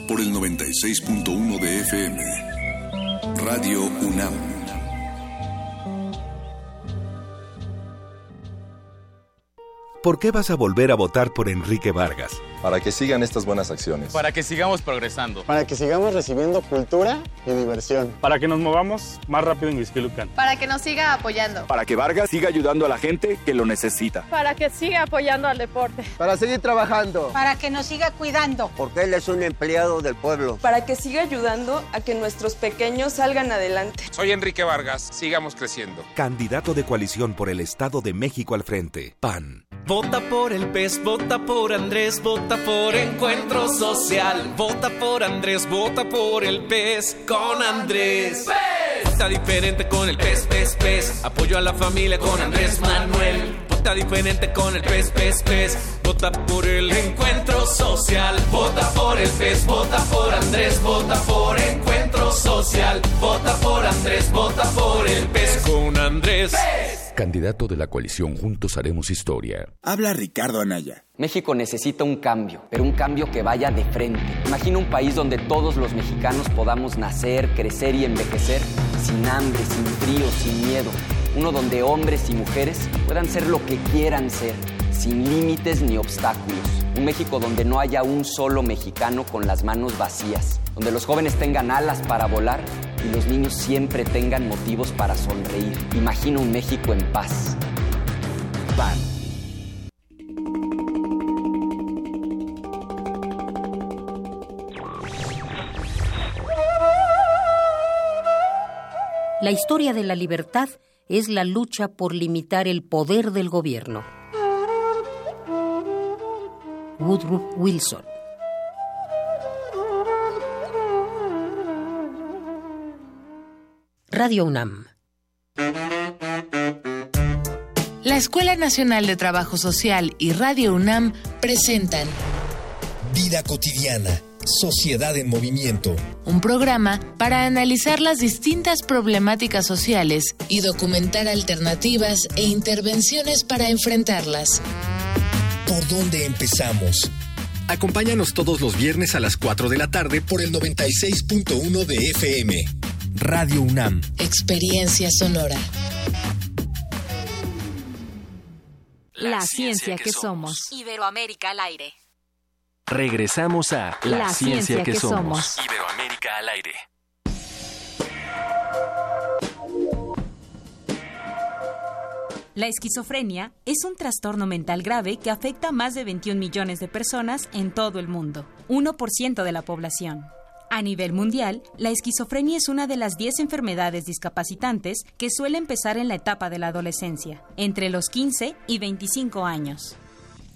por el 96.1 de FM. Radio UNAM. ¿Por qué vas a volver a votar por Enrique Vargas? Para que sigan estas buenas acciones. Para que sigamos progresando. Para que sigamos recibiendo cultura y diversión. Para que nos movamos más rápido en Huizquilucan. Para que nos siga apoyando. Para que Vargas siga ayudando a la gente que lo necesita. Para que siga apoyando al deporte. Para seguir trabajando. Para que nos siga cuidando. Porque él es un empleado del pueblo. Para que siga ayudando a que nuestros pequeños salgan adelante. Soy Enrique Vargas, sigamos creciendo. Candidato de coalición por el Estado de México al frente. PAN. Vota por el PES, vota por Andrés, vota por Encuentro Social. Vota por Andrés, vota por el PES con Andrés. Vota diferente con el PES, PES, PES. Apoyo a la familia con Andrés Manuel. Vota diferente con el PES, PES, PES. Vota por el Encuentro Social. Vota por el PES, vota por Andrés, vota por Encuentro Social. Vota por Andrés, vota por el PES con Andrés. ¡PES! Candidato de la coalición Juntos Haremos Historia. Habla Ricardo Anaya. México necesita un cambio, pero un cambio que vaya de frente. Imagina un país donde todos los mexicanos podamos nacer, crecer y envejecer sin hambre, sin frío, sin miedo. Uno donde hombres y mujeres puedan ser lo que quieran ser, sin límites ni obstáculos. Un México donde no haya un solo mexicano con las manos vacías, donde los jóvenes tengan alas para volar y los niños siempre tengan motivos para sonreír. Imagina un México en paz. La historia de la libertad es la lucha por limitar el poder del gobierno. Woodrow Wilson. Radio UNAM. La Escuela Nacional de Trabajo Social y Radio UNAM presentan Vida cotidiana, Sociedad en Movimiento. Un programa para analizar las distintas problemáticas sociales y documentar alternativas e intervenciones para enfrentarlas. ¿Por dónde empezamos? Acompáñanos todos los viernes a las 4 de la tarde por el 96.1 de FM. Radio UNAM. Experiencia sonora. La, ciencia, que, somos. Iberoamérica al aire. Regresamos a La, ciencia, que, somos. Iberoamérica al aire. La esquizofrenia es un trastorno mental grave que afecta a más de 21 millones de personas en todo el mundo, 1% de la población. A nivel mundial, la esquizofrenia es una de las 10 enfermedades discapacitantes que suele empezar en la etapa de la adolescencia, entre los 15 y 25 años.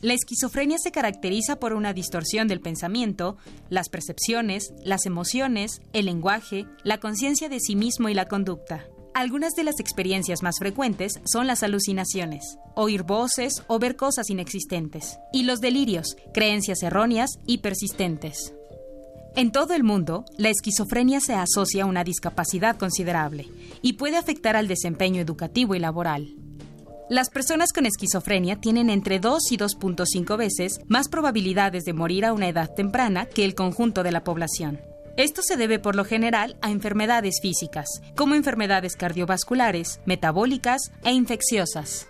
La esquizofrenia se caracteriza por una distorsión del pensamiento, las percepciones, las emociones, el lenguaje, la conciencia de sí mismo y la conducta. Algunas de las experiencias más frecuentes son las alucinaciones, oír voces o ver cosas inexistentes, y los delirios, creencias erróneas y persistentes. En todo el mundo, la esquizofrenia se asocia a una discapacidad considerable y puede afectar al desempeño educativo y laboral. Las personas con esquizofrenia tienen entre 2 y 2.5 veces más probabilidades de morir a una edad temprana que el conjunto de la población. Esto se debe por lo general a enfermedades físicas, como enfermedades cardiovasculares, metabólicas e infecciosas.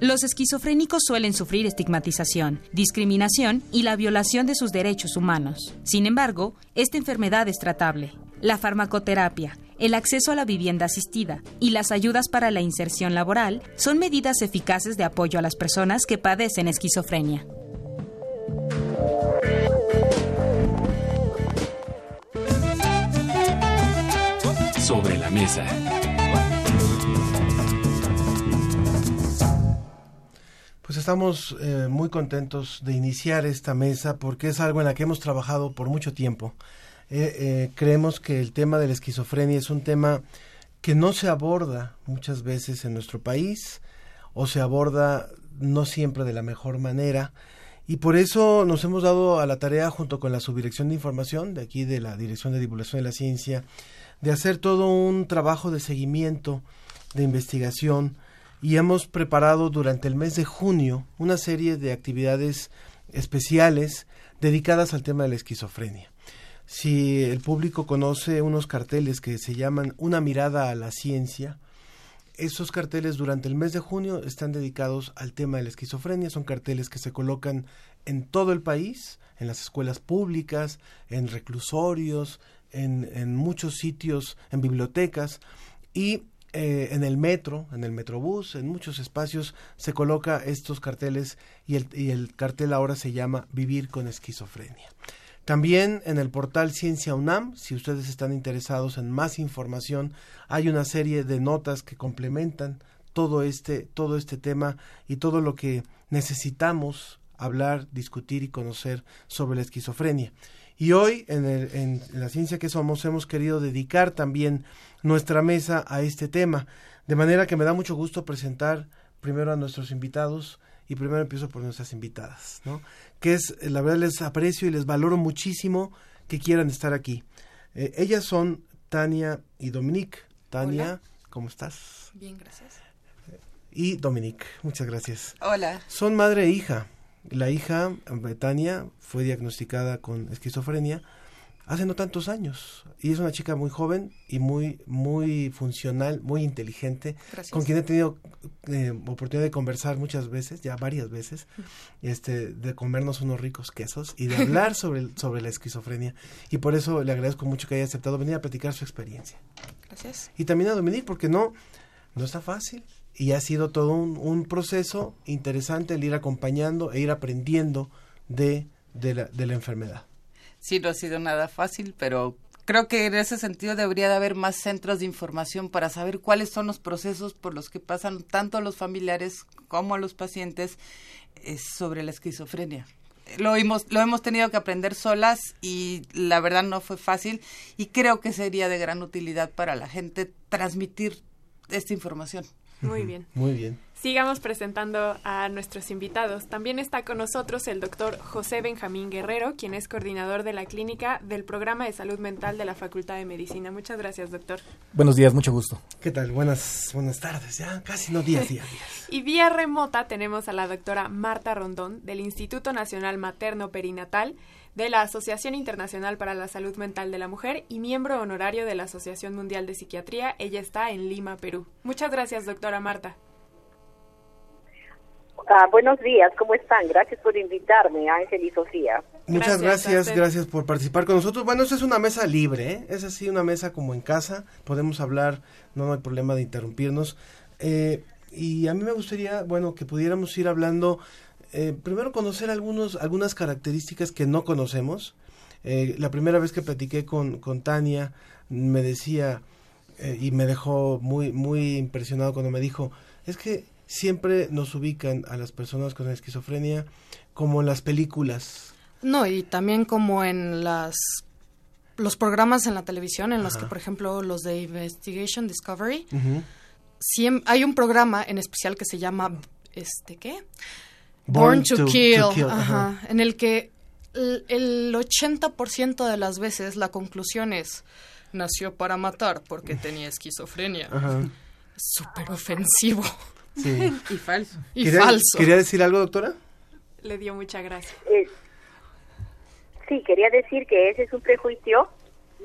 Los esquizofrénicos suelen sufrir estigmatización, discriminación y la violación de sus derechos humanos. Sin embargo, esta enfermedad es tratable. La farmacoterapia, el acceso a la vivienda asistida y las ayudas para la inserción laboral son medidas eficaces de apoyo a las personas que padecen esquizofrenia. Pues estamos eh, muy contentos de iniciar esta mesa porque es algo en la que hemos trabajado por mucho tiempo. Eh, eh, creemos que el tema de la esquizofrenia es un tema que no se aborda muchas veces en nuestro país o se aborda no siempre de la mejor manera. Y por eso nos hemos dado a la tarea, junto con la Subdirección de Información, de aquí de la Dirección de Divulgación de la Ciencia, de hacer todo un trabajo de seguimiento, de investigación, y hemos preparado durante el mes de junio una serie de actividades especiales dedicadas al tema de la esquizofrenia. Si el público conoce unos carteles que se llaman Una mirada a la ciencia, esos carteles durante el mes de junio están dedicados al tema de la esquizofrenia. Son carteles que se colocan en todo el país, en las escuelas públicas, en reclusorios, en, muchos sitios, en bibliotecas y eh, en el metro, en el metrobús, en muchos espacios se coloca estos carteles y el, y el cartel ahora se llama Vivir con esquizofrenia. También en el portal Ciencia UNAM, si ustedes están interesados en más información, hay una serie de notas que complementan todo este, todo este tema y todo lo que necesitamos hablar, discutir y conocer sobre la esquizofrenia. Y hoy, en, en, la ciencia que somos, hemos querido dedicar también nuestra mesa a este tema. De manera que me da mucho gusto presentar primero a nuestros invitados y primero empiezo por nuestras invitadas, ¿no? Que es, la verdad les aprecio y les valoro muchísimo que quieran estar aquí. Eh, ellas son Tania y Dominique. Tania, ¿cómo estás? Bien, gracias. Y Dominique, muchas gracias. Hola. Son madre e hija. La hija, Betania, fue diagnosticada con esquizofrenia hace no tantos años. Y es una chica muy joven y muy muy funcional, muy inteligente, con quien he tenido eh, oportunidad de conversar muchas veces, ya varias veces, este de comernos unos ricos quesos y de hablar *laughs* sobre sobre la esquizofrenia. Y por eso le agradezco mucho que haya aceptado venir a platicar su experiencia. Gracias. Y también a Dominique porque no no está fácil y ha sido todo un, proceso interesante el ir acompañando e ir aprendiendo de, de la enfermedad. Sí, no ha sido nada fácil, pero creo que en ese sentido debería de haber más centros de información para saber cuáles son los procesos por los que pasan tanto los familiares como los pacientes eh, sobre la esquizofrenia. Lo hemos, lo hemos tenido que aprender solas y la verdad no fue fácil y creo que sería de gran utilidad para la gente transmitir esta información. Muy bien. Muy bien. Sigamos presentando a nuestros invitados. También está con nosotros el doctor José Benjamín Guerrero, quien es coordinador de la clínica del programa de salud mental de la Facultad de Medicina. Muchas gracias, doctor. Buenos días, mucho gusto. ¿Qué tal? Buenas, buenas tardes. Ya casi no días, días, días. *laughs* y vía remota tenemos a la doctora Marta Rondón del Instituto Nacional Materno Perinatal de la Asociación Internacional para la Salud Mental de la Mujer y miembro honorario de la Asociación Mundial de Psiquiatría. Ella está en Lima, Perú. Muchas gracias, doctora Marta. Ah, buenos días, ¿cómo están? Gracias por invitarme, Ángel y Sofía. Muchas gracias, gracias, por participar con nosotros. Bueno, esta es una mesa libre, ¿eh? es así una mesa como en casa, podemos hablar, no hay problema de interrumpirnos. Eh, y a mí me gustaría, bueno, que pudiéramos ir hablando, eh, primero conocer algunos, algunas características que no conocemos. Eh, la primera vez que platiqué con, con Tania, me decía, y me dejó muy, muy impresionado cuando me dijo, es que siempre nos ubican a las personas con esquizofrenia como en las películas. No, y también como en las los programas en la televisión en los que, por ejemplo, los de Investigation Discovery, hay un programa en especial que se llama, este, ¿qué? Born, to, Kill, en el que el, el 80% de las veces la conclusión es, nació para matar porque tenía esquizofrenia. Súper ofensivo. y falso. Y falso. ¿Quería decir algo, doctora? Le dio mucha gracia. Eh, sí, quería decir que ese es un prejuicio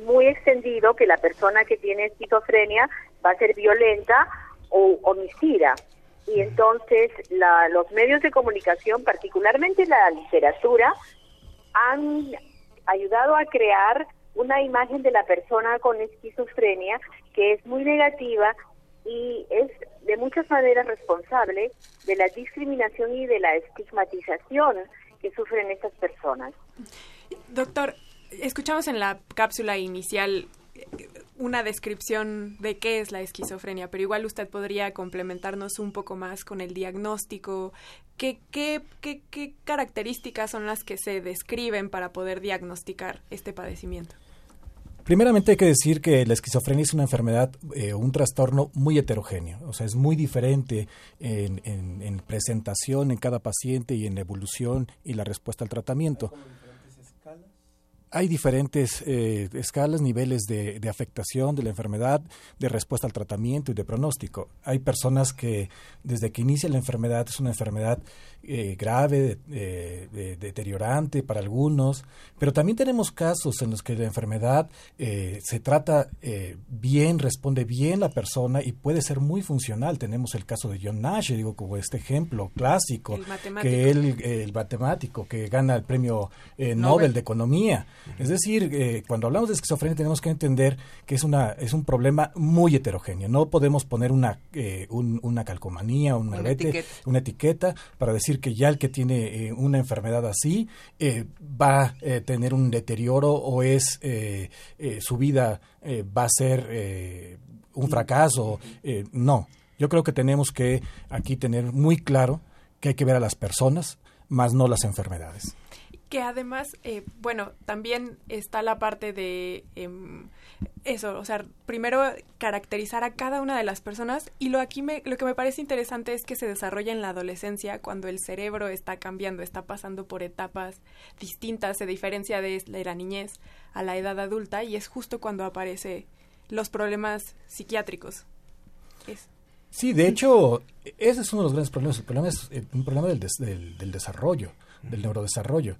muy extendido que la persona que tiene esquizofrenia va a ser violenta o homicida. Y entonces la, los medios de comunicación, particularmente la literatura, han ayudado a crear una imagen de la persona con esquizofrenia que es muy negativa y es de muchas maneras responsable de la discriminación y de la estigmatización que sufren estas personas. Doctor, escuchamos en la cápsula inicial una descripción de qué es la esquizofrenia, pero igual usted podría complementarnos un poco más con el diagnóstico. ¿Qué, qué, qué, qué características son las que se describen para poder diagnosticar este padecimiento? Primeramente hay que decir que la esquizofrenia es una enfermedad, eh, un trastorno muy heterogéneo, o sea, es muy diferente en, en, presentación en cada paciente y en evolución y la respuesta al tratamiento hay diferentes eh, escalas, niveles de, afectación de la enfermedad, de respuesta al tratamiento y de pronóstico. Hay personas que desde que inicia la enfermedad es una enfermedad eh, grave, deteriorante para algunos, pero también tenemos casos en los que la enfermedad eh, se trata bien, responde bien la persona y puede ser muy funcional. Tenemos el caso de John Nash, digo como este ejemplo clásico, que él, el matemático que gana el premio Nobel de Economía. Es decir, eh, cuando hablamos de esquizofrenia tenemos que entender que es, una, es un problema muy heterogéneo. No podemos poner una, eh, una calcomanía, un una, etiqueta. una etiqueta para decir que ya el que tiene eh, una enfermedad así va a tener un deterioro o es su vida va a ser un fracaso. no, yo creo que tenemos que aquí tener muy claro que hay que ver a las personas, más no las enfermedades que además, eh, bueno, también está la parte de em, eso, o sea, primero caracterizar a cada una de las personas y lo aquí me, lo que me parece interesante es que se desarrolla en la adolescencia cuando el cerebro está cambiando, está pasando por etapas distintas, se diferencia de la niñez a la edad adulta y es justo cuando aparece los problemas psiquiátricos. Sí, de hecho, ese es uno de los grandes problemas. El problema es eh, un problema del, del desarrollo, del neurodesarrollo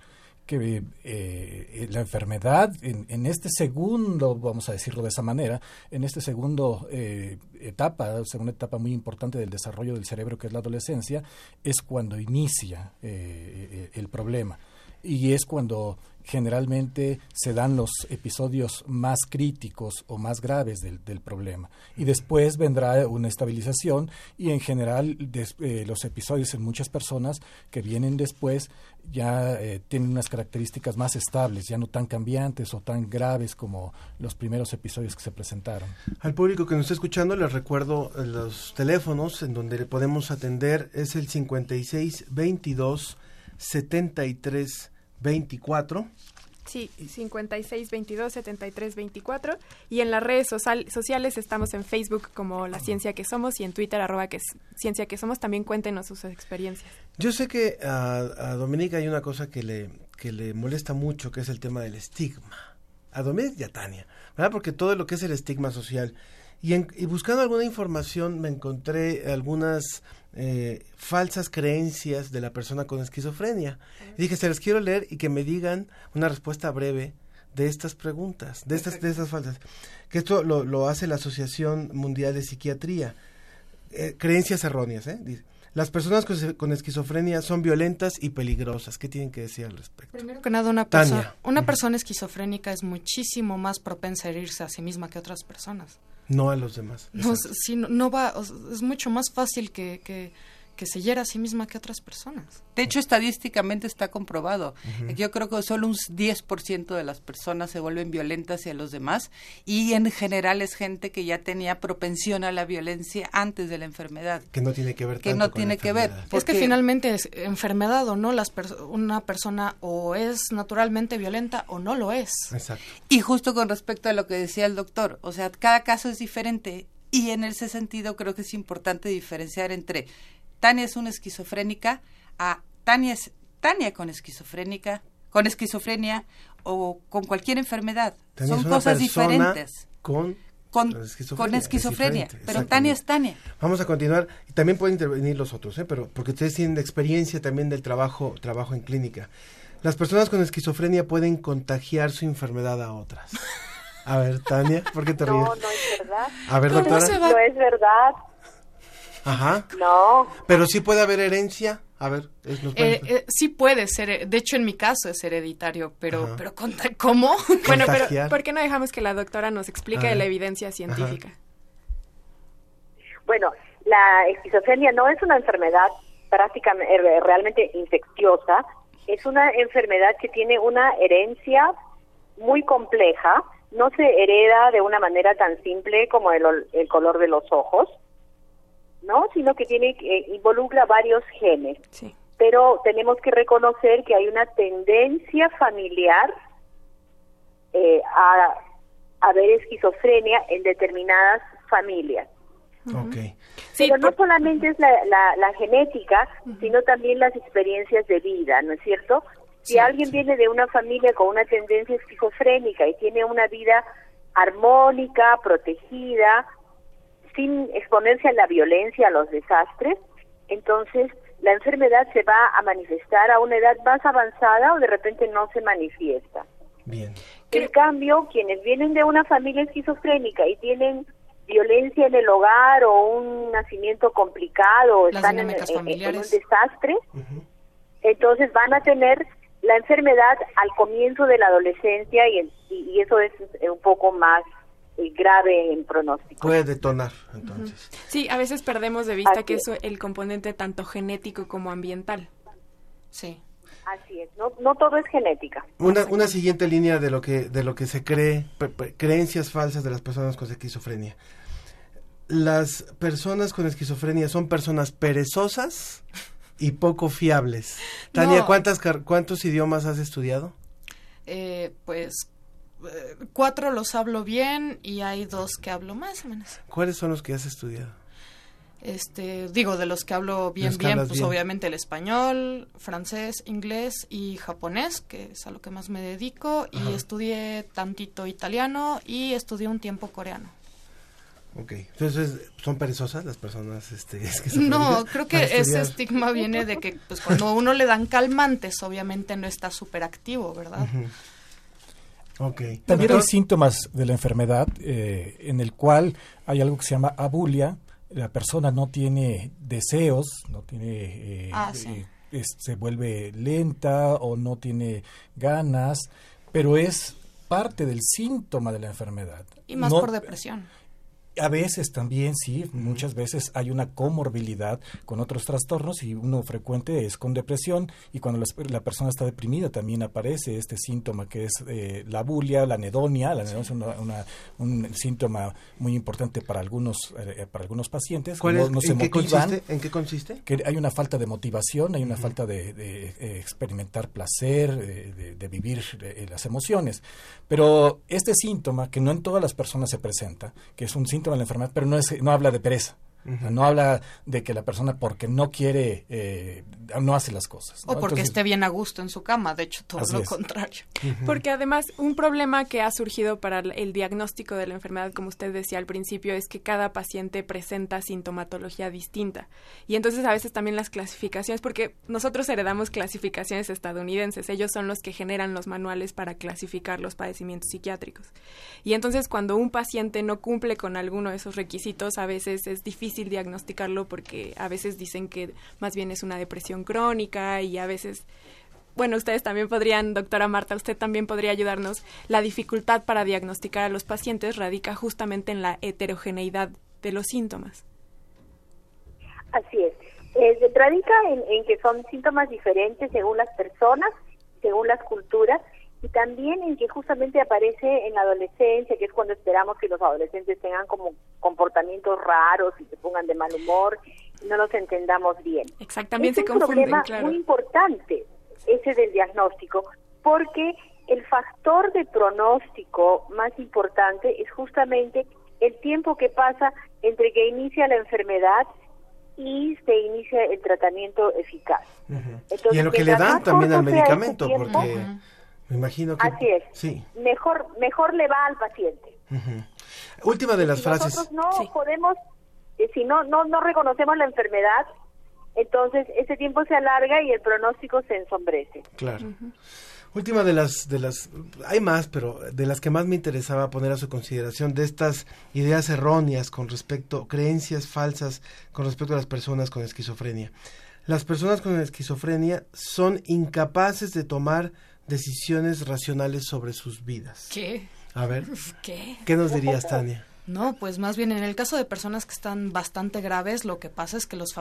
que eh, la enfermedad en, este segundo, vamos a decirlo de esa manera, en este segundo eh, etapa, segunda etapa muy importante del desarrollo del cerebro que es la adolescencia, es cuando inicia eh, el problema. Y es cuando generalmente se dan los episodios más críticos o más graves del, del problema. Y después vendrá una estabilización y en general eh, los episodios en muchas personas que vienen después ya eh, tienen unas características más estables, ya no tan cambiantes o tan graves como los primeros episodios que se presentaron. Al público que nos está escuchando les recuerdo eh, los teléfonos en donde le podemos atender es el 56 22 73 24 Sí, 56 22 73 24 y en las redes sociales estamos en Facebook como La Ciencia que Somos y en Twitter arroba que Ciencia que Somos. También cuéntenos sus experiencias. Yo sé que a, a Dominica hay una cosa que le, que le molesta mucho, que es el tema del estigma. A Dominica y a Tania, ¿verdad? Porque todo lo que es el estigma social. Y, y buscando alguna información me encontré algunas eh, falsas creencias de la persona con esquizofrenia. Y dije, se las quiero leer y que me digan una respuesta breve de estas preguntas, de estas, de estas falsas. Que esto lo, lo hace la Asociación Mundial de Psiquiatría. Eh, creencias erróneas, ¿eh? Dice, las personas con, esquizofrenia son violentas y peligrosas. ¿Qué tienen que decir al respecto? Primero que nada, una, persona, una persona esquizofrénica es muchísimo más propensa a herirse a sí misma que otras personas. No a los demás. No, no, va, es mucho más fácil que, que que se hiera a sí misma que otras personas. De hecho, estadísticamente está comprobado. Yo creo que solo un 10% de las personas se vuelven violentas hacia los demás y en general es gente que ya tenía propensión a la violencia antes de la enfermedad. Que no tiene que ver Que no tiene que ver. Es que finalmente es enfermedad o no, las una persona o es naturalmente violenta o no lo es. Exacto. Y justo con respecto a lo que decía el doctor, o sea, cada caso es diferente y en ese sentido creo que es importante diferenciar entre Tania es una esquizofrénica, a Tania es Tania con esquizofrénica, con esquizofrenia o con cualquier enfermedad. Son cosas diferentes. Con con esquizofrenia, pero Tania es Tania. Vamos a continuar y también pueden intervenir los otros, ¿eh? pero porque ustedes tienen experiencia también del trabajo trabajo en clínica. Las personas con esquizofrenia pueden contagiar su enfermedad a otras. *laughs* A ver, Tania, ¿por qué te ríes? No, no es verdad. A ver, doctora. No es verdad. Ajá. No. Pero sí puede haber herencia. A ver, es, eh, eh, sí puede ser, de hecho en mi caso es hereditario, pero, pero ¿cómo? *laughs* bueno, pero ¿por qué no dejamos que la doctora nos explique la evidencia científica? Bueno, la esquizofrenia no es una enfermedad prácticamente eh, realmente infecciosa, es una enfermedad que tiene una herencia muy compleja, no se hereda de una manera tan simple como el, el color de los ojos ¿no? Sino que tiene eh, involucra varios genes. Pero tenemos que reconocer que hay una tendencia familiar eh, a, a ver esquizofrenia en determinadas familias. Okay. Pero no solamente es la, la, genética, sino también las experiencias de vida, ¿no es cierto? Si alguien viene de una familia con una tendencia esquizofrénica y tiene una vida armónica, protegida, sin exponerse a la violencia, a los desastres, entonces la enfermedad se va a manifestar a una edad más avanzada o de repente no se manifiesta. Bien. En cambio, quienes vienen de una familia esquizofrénica y tienen violencia en el hogar o un nacimiento complicado o están en, un desastre, entonces van a tener la enfermedad al comienzo de la adolescencia y, y eso es un poco más grave en pronóstico. Puede detonar, entonces. Sí, a veces perdemos de vista que es el componente tanto genético como ambiental. Sí. Así es, no, no todo es genética. Una, una siguiente línea de lo que de lo que se cree, creencias falsas de las personas con esquizofrenia. Las personas con esquizofrenia son personas perezosas y poco fiables. *laughs* Tania, ¿cuántas, ¿cuántos idiomas has estudiado? Eh, pues cuatro los hablo bien y hay dos que hablo más o menos. ¿Cuáles son los que has estudiado? Este, digo, de los que hablo bien, bien, pues obviamente el español, francés, inglés y japonés, que es a lo que más me dedico, y estudié tantito italiano y estudié un tiempo coreano. Ok, entonces, ¿son perezosas las personas este, *laughs* No, creo que ese estigma viene de que pues cuando uno le dan calmantes, obviamente no está súper activo, ¿verdad? También hay síntomas de la enfermedad eh, en el cual hay algo que se llama abulia. La persona no tiene deseos, no tiene, eh, ah, eh, se vuelve lenta o no tiene ganas, pero es parte del síntoma de la enfermedad. Y más por depresión. A veces también, sí, muchas veces hay una comorbilidad con otros trastornos y uno frecuente es con depresión y cuando la, persona está deprimida también aparece este síntoma que es eh, la bulia, la anedonia. La anedonia es una, un síntoma muy importante para algunos eh, para algunos pacientes. ¿Cuál es, ¿En, qué consiste? ¿En qué consiste? Que hay una falta de motivación, hay una falta de, eh, experimentar placer, de, vivir las emociones. Pero este síntoma, que no en todas las personas se presenta, que es un síntoma de la enfermedad, pero no, es, no habla de pereza. No habla de que la persona porque no quiere, eh, no hace las cosas. O porque esté bien a gusto en su cama, de hecho, todo lo contrario. Porque además, un problema que ha surgido para el diagnóstico de la enfermedad, como usted decía al principio, es que cada paciente presenta sintomatología distinta. Y entonces a veces también las clasificaciones, porque nosotros heredamos clasificaciones estadounidenses, ellos son los que generan los manuales para clasificar los padecimientos psiquiátricos. Y entonces cuando un paciente no cumple con alguno de esos requisitos, a veces es difícil diagnosticarlo porque a veces dicen que más bien es una depresión crónica y a veces bueno, ustedes también podrían, doctora Marta, usted también podría ayudarnos. La dificultad para diagnosticar a los pacientes radica justamente en la heterogeneidad de los síntomas. Así es. Radica en, que son síntomas diferentes según las personas, según las culturas, y también en que justamente aparece en la adolescencia, que es cuando esperamos que los adolescentes tengan como comportamientos raros y se pongan de mal humor y no nos entendamos bien. Exactamente, es un problema muy importante ese del diagnóstico, porque el factor de pronóstico más importante es justamente el tiempo que pasa entre que inicia la enfermedad y se inicia el tratamiento eficaz. y en lo que le dan también al medicamento, porque... Me imagino que... Así es. Sí. Mejor, mejor le va al paciente. Última de las frases. Nosotros no podemos, eh, si no, no, no reconocemos la enfermedad, entonces ese tiempo se alarga y el pronóstico se ensombrece. Claro. Última de las, de las, hay más, pero de las que más me interesaba poner a su consideración, de estas ideas erróneas con respecto, creencias falsas con respecto a las personas con esquizofrenia. Las personas con esquizofrenia son incapaces de tomar decisiones racionales sobre sus vidas. ¿Qué? A ver. *laughs* ¿Qué? ¿Qué nos dirías, Tania? No, pues más bien en el caso de personas que están bastante graves, lo que pasa es que los,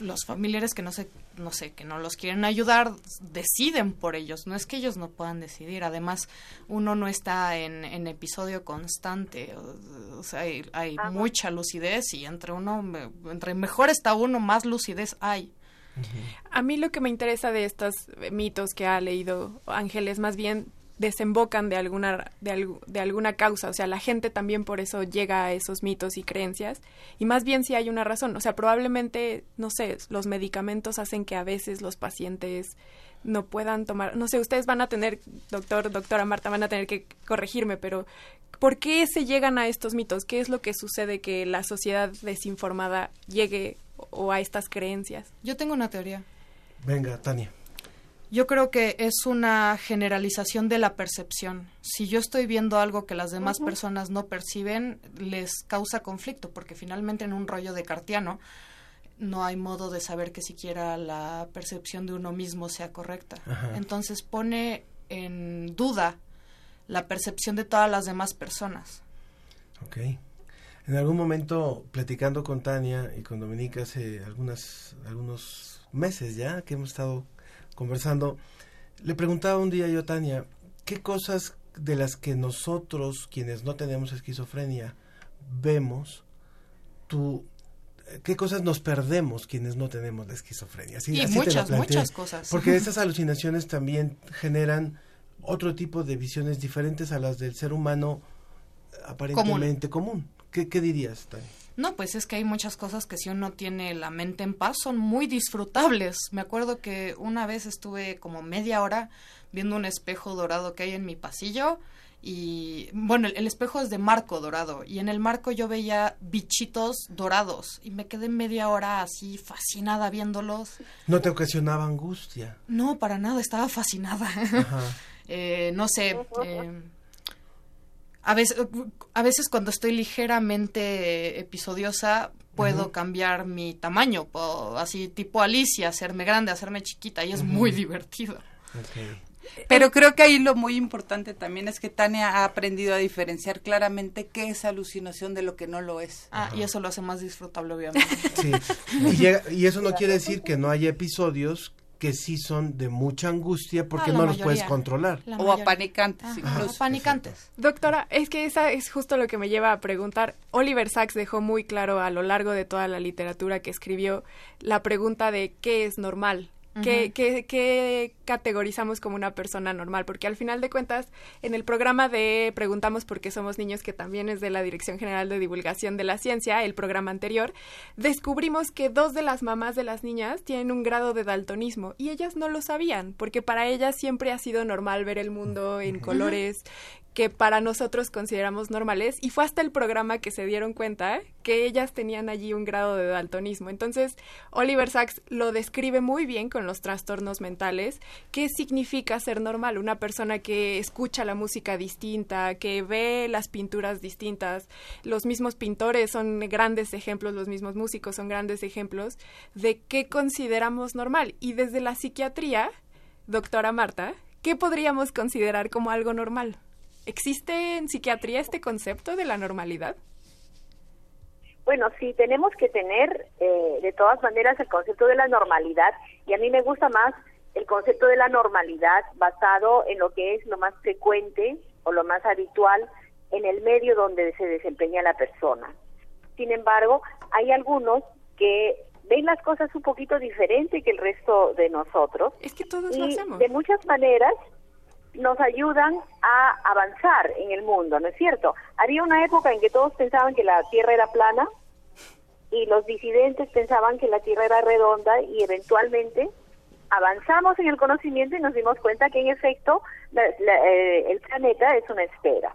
los familiares que no sé, no sé, que no los quieren ayudar, deciden por ellos. No es que ellos no puedan decidir. Además, uno no está en, en episodio constante. O, sea, hay, mucha lucidez y entre uno, entre mejor está uno, más lucidez hay. A mí lo que me interesa de estos mitos que ha leído Ángeles, más bien desembocan de alguna de, de, alguna causa, o sea, la gente también por eso llega a esos mitos y creencias. Y más bien si hay una razón, o sea, probablemente no sé, los medicamentos hacen que a veces los pacientes no puedan tomar, no sé, ustedes van a tener, doctor, doctora Marta, van a tener que corregirme, pero ¿por qué se llegan a estos mitos? ¿Qué es lo que sucede que la sociedad desinformada llegue o a estas creencias. Yo tengo una teoría. Venga, Tania. Yo creo que es una generalización de la percepción. Si yo estoy viendo algo que las demás personas no perciben, les causa conflicto, porque finalmente en un rollo de cartiano no hay modo de saber que siquiera la percepción de uno mismo sea correcta. Entonces pone en duda la percepción de todas las demás personas. Ok. En algún momento, platicando con Tania y con Dominica hace algunas, algunos meses ya que hemos estado conversando, le preguntaba un día yo a Tania, ¿qué cosas de las que nosotros, quienes no tenemos esquizofrenia, vemos, tú, qué cosas nos perdemos quienes no tenemos la esquizofrenia? Así, y muchas, muchas cosas. Porque *laughs* estas alucinaciones también generan otro tipo de visiones diferentes a las del ser humano aparentemente común. ¿Qué, dirías, Tania? No, pues es que hay muchas cosas que si uno tiene la mente en paz son muy disfrutables. Me acuerdo que una vez estuve como media hora viendo un espejo dorado que hay en mi pasillo y bueno, el, espejo es de marco dorado y en el marco yo veía bichitos dorados y me quedé media hora así fascinada viéndolos. ¿No te ocasionaba angustia? No, para nada, estaba fascinada. *laughs* eh, no sé. Eh, a veces, a veces cuando estoy ligeramente episodiosa puedo cambiar mi tamaño, puedo, así tipo Alicia, hacerme grande, hacerme chiquita y es muy divertido. Pero creo que ahí lo muy importante también es que Tania ha aprendido a diferenciar claramente qué es alucinación de lo que no lo es. Ah, y eso lo hace más disfrutable, obviamente. Sí, y, llega- y eso no quiere decir que no haya episodios que sí son de mucha angustia porque Ah, no los puedes controlar. La O mayoría. apanicantes, Ajá, incluso. apanicantes. Doctora, es que esa es justo lo que me lleva a preguntar. Oliver Sacks dejó muy claro a lo largo de toda la literatura que escribió la pregunta de qué es normal. ¿Qué, Ujú. qué- qué categorizamos como una persona normal? Porque al final de cuentas, en el programa de Preguntamos por qué somos niños, que también es de la Dirección General de Divulgación de la Ciencia, el programa anterior, descubrimos que dos de las mamás de las niñas tienen un grado de daltonismo y ellas no lo sabían, porque para ellas siempre ha sido normal ver el mundo en colores que para nosotros consideramos normales y fue hasta el programa que se dieron cuenta que ellas tenían allí un grado de daltonismo. Entonces, Oliver Sacks lo describe muy bien con los trastornos mentales. ¿Qué significa ser normal? Una persona que escucha la música distinta, que ve las pinturas distintas. Los mismos pintores son grandes ejemplos, los mismos músicos son grandes ejemplos de qué consideramos normal. Y desde la psiquiatría, doctora Marta, ¿qué podríamos considerar como algo normal? ¿Existe en psiquiatría este concepto de la normalidad? Bueno, sí, tenemos que tener eh, de todas maneras el concepto de la normalidad y a mí me gusta más el concepto de la normalidad basado en lo que es lo más frecuente o lo más habitual en el medio donde se desempeña la persona. Sin embargo, hay algunos que ven las cosas un poquito diferente que el resto de nosotros. Es que todos y lo hacemos. de muchas maneras nos ayudan a avanzar en el mundo, ¿no es cierto? Había una época en que todos pensaban que la Tierra era plana y los disidentes pensaban que la Tierra era redonda y eventualmente avanzamos en el conocimiento y nos dimos cuenta que en efecto la- la- eh, el planeta es una esfera.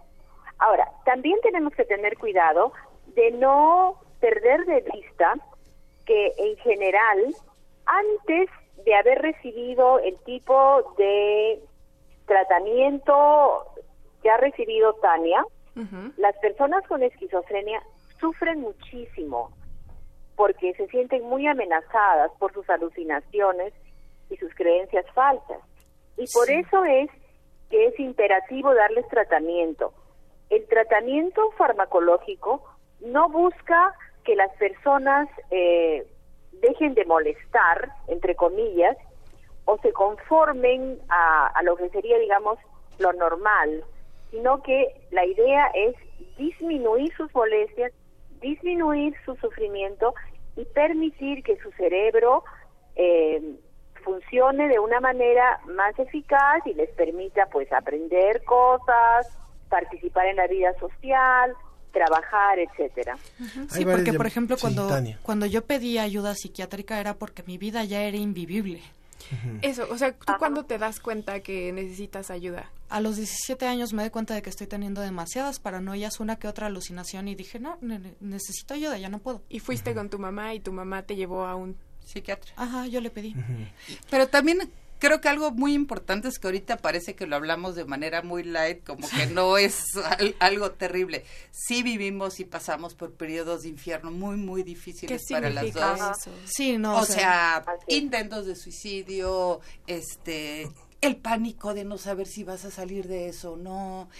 Ahora, también tenemos que tener cuidado de no perder de vista que en general, antes de haber recibido el tipo de tratamiento que ha recibido Tania, las personas con esquizofrenia sufren muchísimo porque se sienten muy amenazadas por sus alucinaciones y sus creencias falsas. Y por eso es que es imperativo darles tratamiento. El tratamiento farmacológico no busca que las personas eh, dejen de molestar, entre comillas, o se conformen a, a lo que sería, digamos, lo normal, sino que la idea es disminuir sus molestias, disminuir su sufrimiento y permitir que su cerebro eh, funcione de una manera más eficaz y les permita pues aprender cosas, participar en la vida social, trabajar, etcétera. Sí, porque por ejemplo cuando, cuando yo pedí ayuda psiquiátrica era porque mi vida ya era invivible. Eso, o sea, ¿tú cuándo te das cuenta que necesitas ayuda? A los 17 años me doy cuenta de que estoy teniendo demasiadas paranoias, una que otra alucinación y dije, no, ne- ne- necesito ayuda, ya no puedo. Y fuiste con tu mamá y tu mamá te llevó a un psiquiatra. Ajá, yo le pedí. Pero también creo que algo muy importante es que ahorita parece que lo hablamos de manera muy light, como que *laughs* no es al- algo terrible. Sí vivimos y pasamos por periodos de infierno muy, muy difíciles ¿Qué para las dos. eso? Sí, no, O o sea, sea, intentos de suicidio, este el pánico de no saber si vas a salir de eso o no.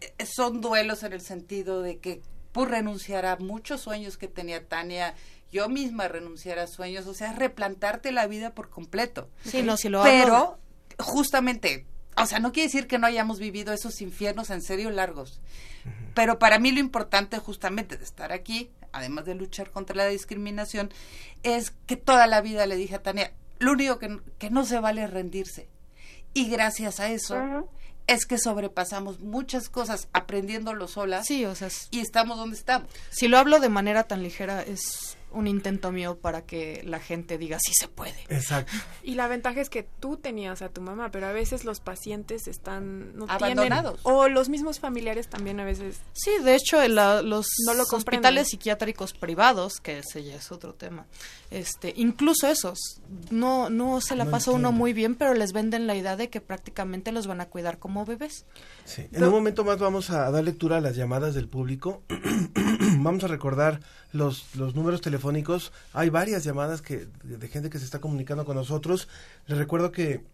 Eh, Son duelos en el sentido de que por renunciar a muchos sueños que tenía Tania, yo misma renunciar a sueños, o sea, replantarte la vida por completo. Sí, no, si lo Pero hablo- justamente, o sea, no quiere decir que no hayamos vivido esos infiernos en serio largos. Pero para mí lo importante justamente de estar aquí, además de luchar contra la discriminación, es que toda la vida le dije a Tania, lo único que, que no se vale es rendirse. Y gracias a eso es que sobrepasamos muchas cosas aprendiéndolo solas. Sí, o sea, y estamos donde estamos. si lo hablo de manera tan ligera es un intento mío para que la gente diga sí se puede. Exacto. Y la ventaja es que tú tenías a tu mamá, pero a veces los pacientes están no Abandonados. tienen- o los mismos familiares también a veces. Sí, de hecho, la- los No lo hospitales psiquiátricos privados, que ese ya es otro tema, este, incluso esos, no, no se la No pasa uno muy bien, pero les venden la idea de que prácticamente los van a cuidar como bebés. Sí. En un momento más vamos a dar lectura a las llamadas del público. *clears throat* vamos a recordar los, los números telefónicos. Hay varias llamadas que de gente que se está comunicando con nosotros. Les recuerdo que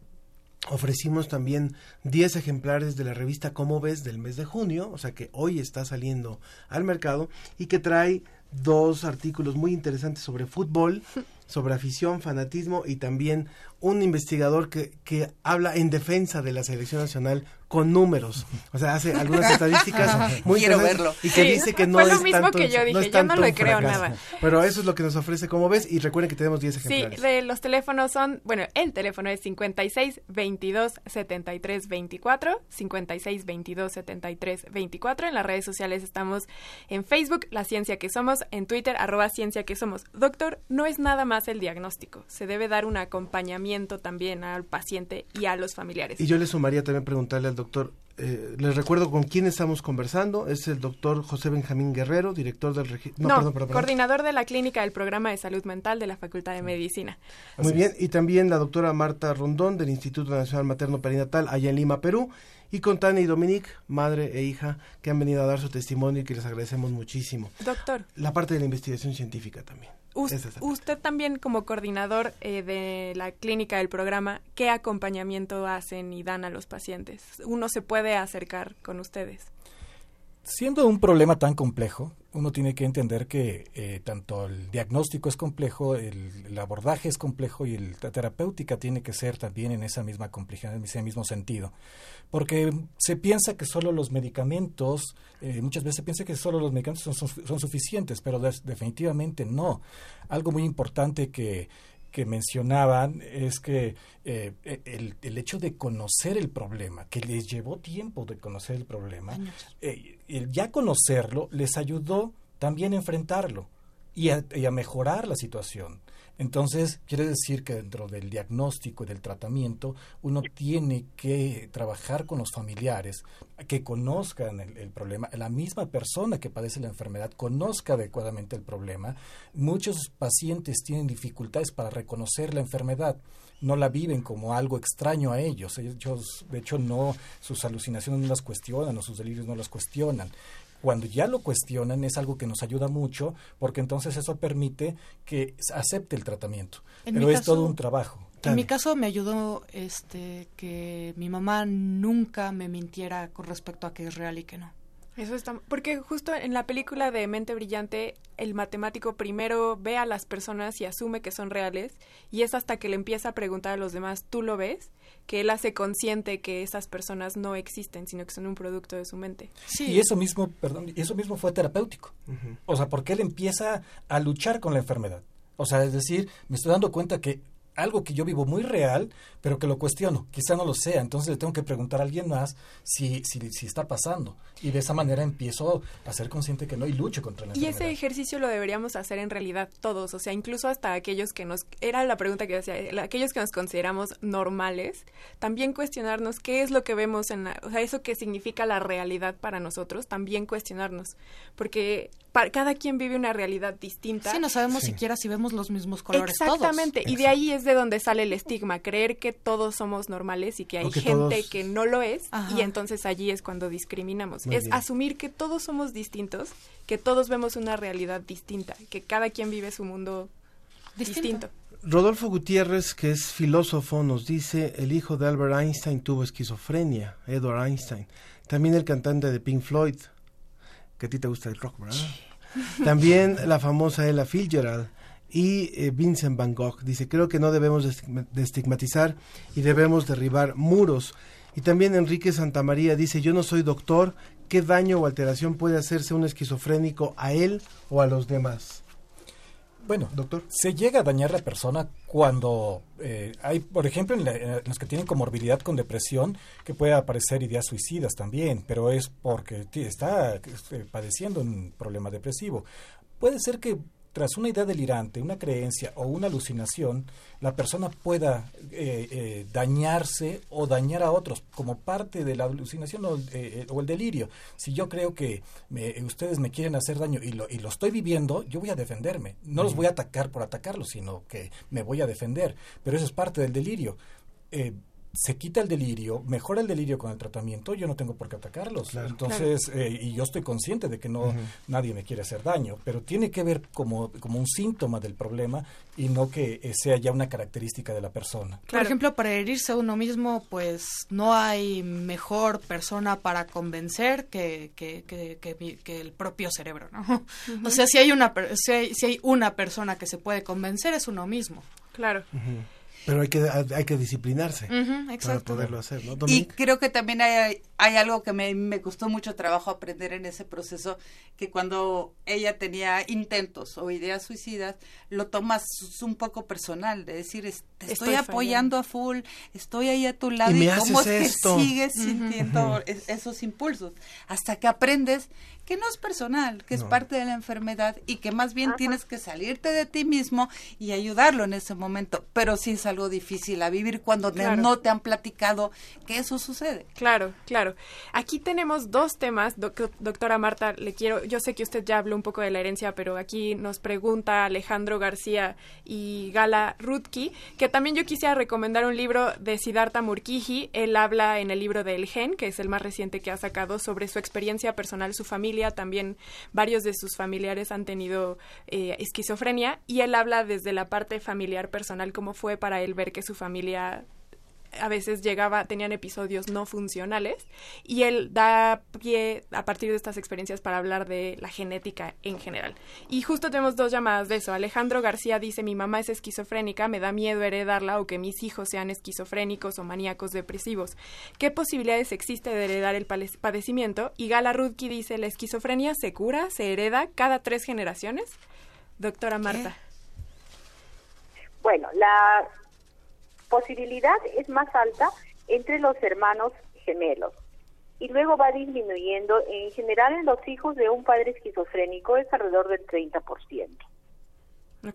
ofrecimos también 10 ejemplares de la revista Cómo ves del mes de junio, o sea que hoy está saliendo al mercado y que trae dos artículos muy interesantes sobre fútbol, *laughs* sobre afición, fanatismo y también un investigador que, que habla en defensa de la selección nacional con números. O sea, hace algunas estadísticas *laughs* muy Quiero verlo. y que dice que no Fue es lo mismo tanto, que yo no dije, es yo no le creo fracaso. nada. Pero eso es lo que nos ofrece como ves y recuerden que tenemos 10 Sí, ejemplares. de los teléfonos son, bueno, el teléfono es 56 22 73 24, 56 22 73 24. En las redes sociales estamos en Facebook, La Ciencia que Somos, en Twitter, arroba Ciencia que Somos. Doctor, no es nada más el diagnóstico, se debe dar un acompañamiento también al paciente y a los familiares. Y yo le sumaría también preguntarle al doctor, eh, les recuerdo con quién estamos conversando, es el doctor José Benjamín Guerrero, director del registro... No, coordinador de la clínica del programa de salud mental de la Facultad de Medicina. Muy bien, y también la doctora Marta Rondón del Instituto Nacional Materno Perinatal allá en Lima, Perú, y con Tania y Dominique, madre e hija, que han venido a dar su testimonio y que les agradecemos muchísimo. Doctor. La parte de la investigación científica también. Usted también como coordinador eh, de la clínica del programa, ¿qué acompañamiento hacen y dan a los pacientes? Uno se puede acercar con ustedes. Siendo un problema tan complejo, uno tiene que entender que eh, tanto el diagnóstico es complejo, el, el abordaje es complejo y el- la terapéutica tiene que ser también en esa misma complejidad, en ese mismo sentido. Porque se piensa que solo los medicamentos, eh, muchas veces se piensa que solo los medicamentos son, son- son suficientes, pero definitivamente no. Algo muy importante que, que mencionaban es que eh, el, el hecho de conocer el problema, que les llevó tiempo de conocer el problema, eh, el ya conocerlo les ayudó también a enfrentarlo y a, mejorar la situación. Entonces, quiere decir que dentro del diagnóstico y del tratamiento, uno tiene que trabajar con los familiares, que conozcan el problema, la misma persona que padece la enfermedad conozca adecuadamente el problema. Muchos pacientes tienen dificultades para reconocer la enfermedad, no la viven como algo extraño a ellos. Ellos, de hecho, no, sus alucinaciones no las cuestionan o sus delirios no las cuestionan cuando ya lo cuestionan es algo que nos ayuda mucho porque entonces eso permite que acepte el tratamiento. En Pero es caso- todo un trabajo. En mi caso me ayudó este que mi mamá nunca me mintiera con respecto a que es real y que no. Eso está, porque justo en la película de Mente Brillante, el matemático primero ve a las personas y asume que son reales, y es hasta que le empieza a preguntar a los demás, ¿tú lo ves? Que él hace consciente que esas personas no existen, sino que son un producto de su mente. Y eso mismo, perdón, y eso mismo fue terapéutico. O sea, porque él empieza a luchar con la enfermedad. O sea, es decir, me estoy dando cuenta que algo que yo vivo muy real, pero que lo cuestiono, quizá no lo sea, entonces le tengo que preguntar a alguien más si, si, si está pasando. Y de esa manera empiezo a ser consciente que no y lucho contra la Y enfermedad. ese ejercicio lo deberíamos hacer en realidad todos, o sea, incluso hasta aquellos que nos, era la pregunta que decía, el- aquellos que nos consideramos normales, también cuestionarnos qué es lo que vemos en la, o sea, eso que significa la realidad para nosotros, también cuestionarnos, porque para, cada quien vive una realidad distinta. Sí, no sabemos siquiera si vemos los mismos colores Exactamente, todos. y de ahí es de donde sale el estigma, creer que todos somos normales y que hay que gente todos- que no lo es, Ajá. y entonces allí es cuando discriminamos. Muy es bien. asumir que todos somos distintos, que todos vemos una realidad distinta, que cada quien vive su mundo distinto. Rodolfo Gutiérrez, que es filósofo, nos dice, el hijo de Albert Einstein tuvo esquizofrenia, Edward Einstein. También el cantante de Pink Floyd, que a ti te gusta el rock, ¿verdad? También la famosa Ella Fitzgerald y eh, Vincent Van Gogh. Dice, creo que no debemos de estigma- de estigmatizar y debemos derribar muros. Y también Enrique Santamaría dice, yo no soy doctor, ¿qué daño o alteración puede hacerse un esquizofrénico a él o a los demás? Bueno, doctor. Se llega a dañar la persona cuando eh, hay, por ejemplo, en, la- en los que tienen comorbilidad con depresión, que puede aparecer ideas suicidas también, pero es porque está este, padeciendo un problema depresivo. Puede ser que tras una idea delirante, una creencia o una alucinación, la persona pueda eh, eh, dañarse o dañar a otros como parte de la alucinación o, eh, o el delirio. Si yo creo que me- ustedes me quieren hacer daño y lo, y lo estoy viviendo, yo voy a defenderme. No los voy a atacar por atacarlos, sino que me voy a defender. Pero eso es parte del delirio. Se quita el delirio, mejora el delirio con el tratamiento, yo no tengo por qué atacarlos. Entonces, eh, y yo estoy consciente de que no nadie me quiere hacer daño, pero tiene que ver como, como un síntoma del problema y no que eh, sea ya una característica de la persona. Por ejemplo, para herirse a uno mismo, pues no hay mejor persona para convencer que, que, que, el propio cerebro, ¿no? O sea, si hay, una, si hay, si hay una persona que se puede convencer, es uno mismo. Claro. Pero hay que, hay que disciplinarse para poderlo hacer, ¿no? Y creo que también hay, hay algo que me, me costó mucho trabajo aprender en ese proceso, que cuando ella tenía intentos o ideas suicidas, lo tomas un poco personal, de decir, te estoy, apoyando a full, estoy ahí a tu lado y, cómo es que sigues sintiendo esos impulsos, hasta que aprendes que no es personal, que es parte de la enfermedad y que más bien tienes que salirte de ti mismo y ayudarlo en ese momento. Pero sí es algo difícil a vivir cuando no te han platicado que eso sucede. Claro, claro. Aquí tenemos dos temas, doctora Marta, le quiero, yo sé que usted ya habló un poco de la herencia, pero aquí nos pregunta Alejandro García y Gala Rutki, que también yo quisiera recomendar un libro de Siddhartha Murkiji. Él habla en el libro de El Gen, que es el más reciente que ha sacado, sobre su experiencia personal, su familia. También varios de sus familiares han tenido eh, esquizofrenia. Y él habla desde la parte familiar personal, cómo fue para él ver que su familia a veces llegaba, tenían episodios no funcionales y él da pie a partir de estas experiencias para hablar de la genética en general. Y justo tenemos dos llamadas de eso. Alejandro García dice, mi mamá es esquizofrénica, me da miedo heredarla o que mis hijos sean esquizofrénicos o maníacos depresivos. ¿Qué posibilidades existe de heredar el padecimiento? Y Gala Rudki dice, la esquizofrenia se cura, se hereda cada tres generaciones. Doctora Marta. Bueno, la posibilidad es más alta entre los hermanos gemelos y luego va disminuyendo. En general, en los hijos de un padre esquizofrénico es alrededor del 30%.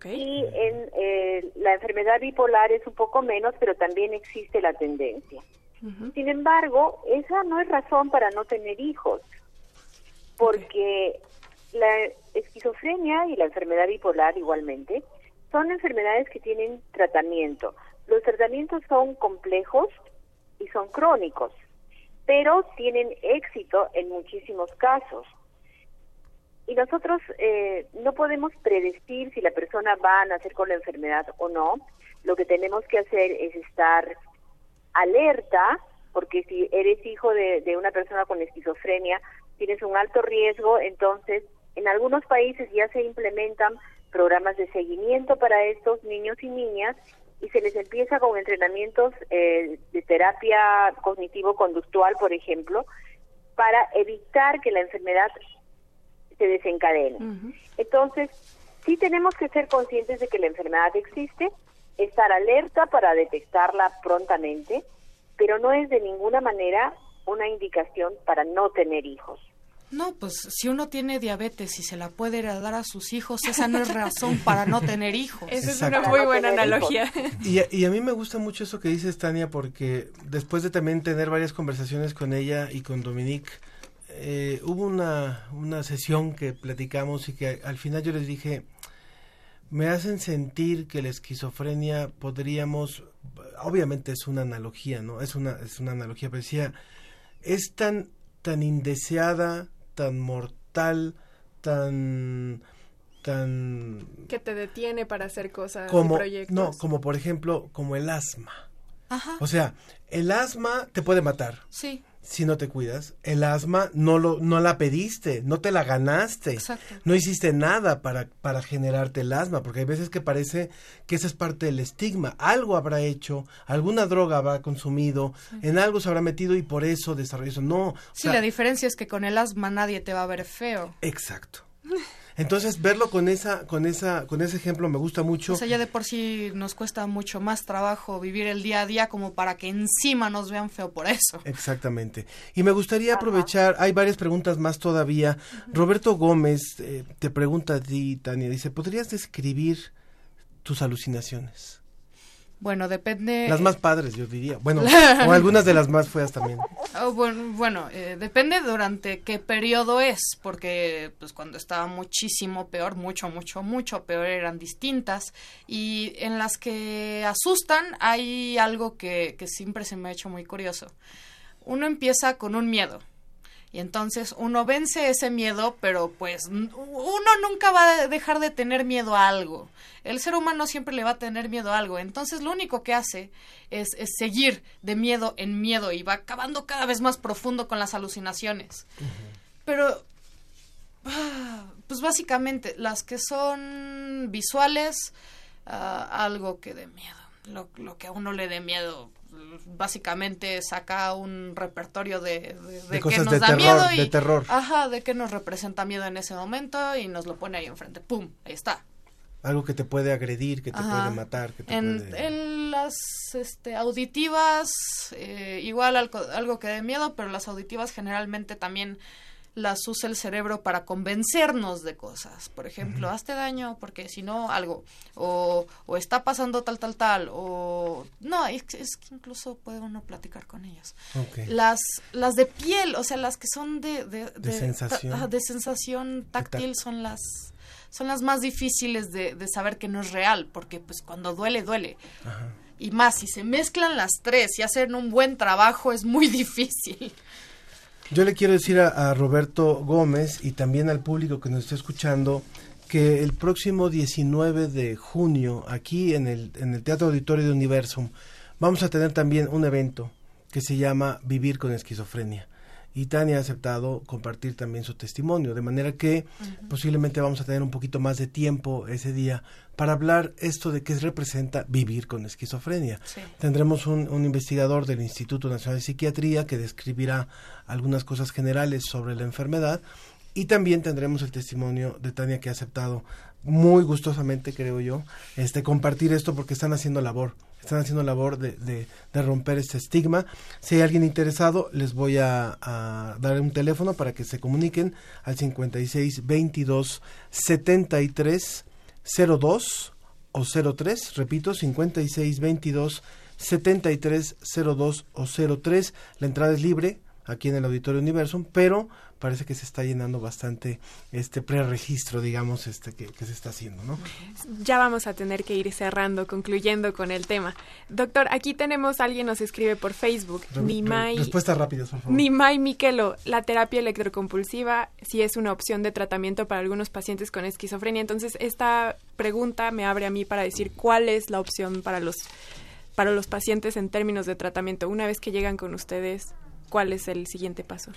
Y en eh, la enfermedad bipolar es un poco menos, pero también existe la tendencia. Sin embargo, esa no es razón para no tener hijos, porque la esquizofrenia y la enfermedad bipolar igualmente son enfermedades que tienen tratamiento. Los tratamientos son complejos y son crónicos, pero tienen éxito en muchísimos casos. Y nosotros eh, no podemos predecir si la persona va a nacer con la enfermedad o no. Lo que tenemos que hacer es estar alerta, porque si eres hijo de, de una persona con esquizofrenia, tienes un alto riesgo, entonces en algunos países ya se implementan programas de seguimiento para estos niños y niñas y se les empieza con entrenamientos eh, de terapia cognitivo-conductual, por ejemplo, para evitar que la enfermedad se desencadene. Entonces, sí tenemos que ser conscientes de que la enfermedad existe, estar alerta para detectarla prontamente, pero no es de ninguna manera una indicación para no tener hijos. No, pues si uno tiene diabetes y se la puede heredar a sus hijos, esa no es razón para no tener hijos. *laughs* Esa es una muy buena analogía. Y, y, a mí me gusta mucho eso que dices, Tania, porque después de también tener varias conversaciones con ella y con Dominique, eh, hubo una, una sesión que platicamos y que al final yo les dije, me hacen sentir que la esquizofrenia podríamos, obviamente es una analogía, ¿no? Es una, es una analogía, pero decía, es tan, tan indeseada, tan mortal, tan tan que te detiene para hacer cosas como proyectos. no como por ejemplo como el asma Ajá. o sea el asma te puede matar sí si no te cuidas. El asma no lo no la pediste, no te la ganaste. Exacto. No hiciste nada para para generarte el asma, porque hay veces que parece que esa es parte del estigma. Algo habrá hecho, alguna droga habrá consumido, en algo se habrá metido y por eso desarrolló eso. No. Sí, la diferencia es que con el asma nadie te va a ver feo. Exacto. *laughs* Entonces verlo con esa, con esa, con ese ejemplo me gusta mucho. O sea, ya de por sí nos cuesta mucho más trabajo vivir el día a día como para que encima nos vean feo por eso. Exactamente. Y me gustaría aprovechar, hay varias preguntas más todavía. Roberto Gómez eh, te pregunta a ti, Tania, dice, ¿podrías describir tus alucinaciones? Bueno, depende. Las más padres, yo diría. Bueno, *laughs* o algunas de las más feas también. *laughs* Oh, bueno, bueno eh, depende durante qué periodo es, porque pues cuando estaba muchísimo peor, mucho, mucho, mucho peor, eran distintas. Y en las que asustan hay algo que, que siempre se me ha hecho muy curioso. Uno empieza con un miedo y entonces uno vence ese miedo, pero pues uno nunca va a dejar de tener miedo a algo. El ser humano siempre le va a tener miedo a algo. Entonces lo único que hace es, seguir de miedo en miedo y va acabando cada vez más profundo con las alucinaciones. Pero, ah, pues básicamente, las que son visuales, ah, algo que dé miedo. Lo, lo que a uno le dé miedo básicamente saca un repertorio de, de, que nos da miedo y de terror. ajá de que nos representa miedo en ese momento y nos lo pone ahí enfrente. Pum ahí está. Algo que te puede agredir que te puede matar que te en, puede... en las este, auditivas eh, igual algo, algo que dé miedo pero las auditivas generalmente también las usa el cerebro para convencernos de cosas. Por ejemplo, hazte daño porque si no, algo. O, o, está pasando tal, tal, tal. O no, es, que incluso puede uno platicar con ellas. Las, las de piel, o sea, las que son de... De, de, sensación. de sensación táctil son las son las más difíciles de, de, saber que no es real, porque pues cuando duele, duele. Y más, si se mezclan las tres y hacen un buen trabajo es muy *laughs* difícil. Yo le quiero decir a, Roberto Gómez y también al público que nos está escuchando que el próximo 19 de junio aquí en el, en el Teatro Auditorio de Universum vamos a tener también un evento que se llama Vivir con Esquizofrenia y Tania ha aceptado compartir también su testimonio, de manera que posiblemente vamos a tener un poquito más de tiempo ese día para hablar esto de qué representa vivir con esquizofrenia. Tendremos un, un, investigador del Instituto Nacional de Psiquiatría que describirá algunas cosas generales sobre la enfermedad y también tendremos el testimonio de Tania que ha aceptado muy gustosamente, creo yo, este compartir esto porque están haciendo labor están haciendo labor de, de, romper este estigma. Si hay alguien interesado, les voy a, dar un teléfono para que se comuniquen al 56 22 73 02 o 03, repito, 56 22 73 02 o 03. La entrada es libre aquí en el Auditorio Universum, pero parece que se está llenando bastante este preregistro, digamos, este que, se está haciendo, ¿no? Ya vamos a tener que ir cerrando, concluyendo con el tema. Doctor, aquí tenemos, alguien nos escribe por Facebook, Nimai... Respuesta rápida, por favor. Nimai Miquelo, la terapia electrocompulsiva, si es una opción de tratamiento para algunos pacientes con esquizofrenia. Entonces, esta pregunta me abre a mí para decir cuál es la opción para los para los pacientes en términos de tratamiento. Una vez que llegan con ustedes, ¿cuál es el siguiente paso?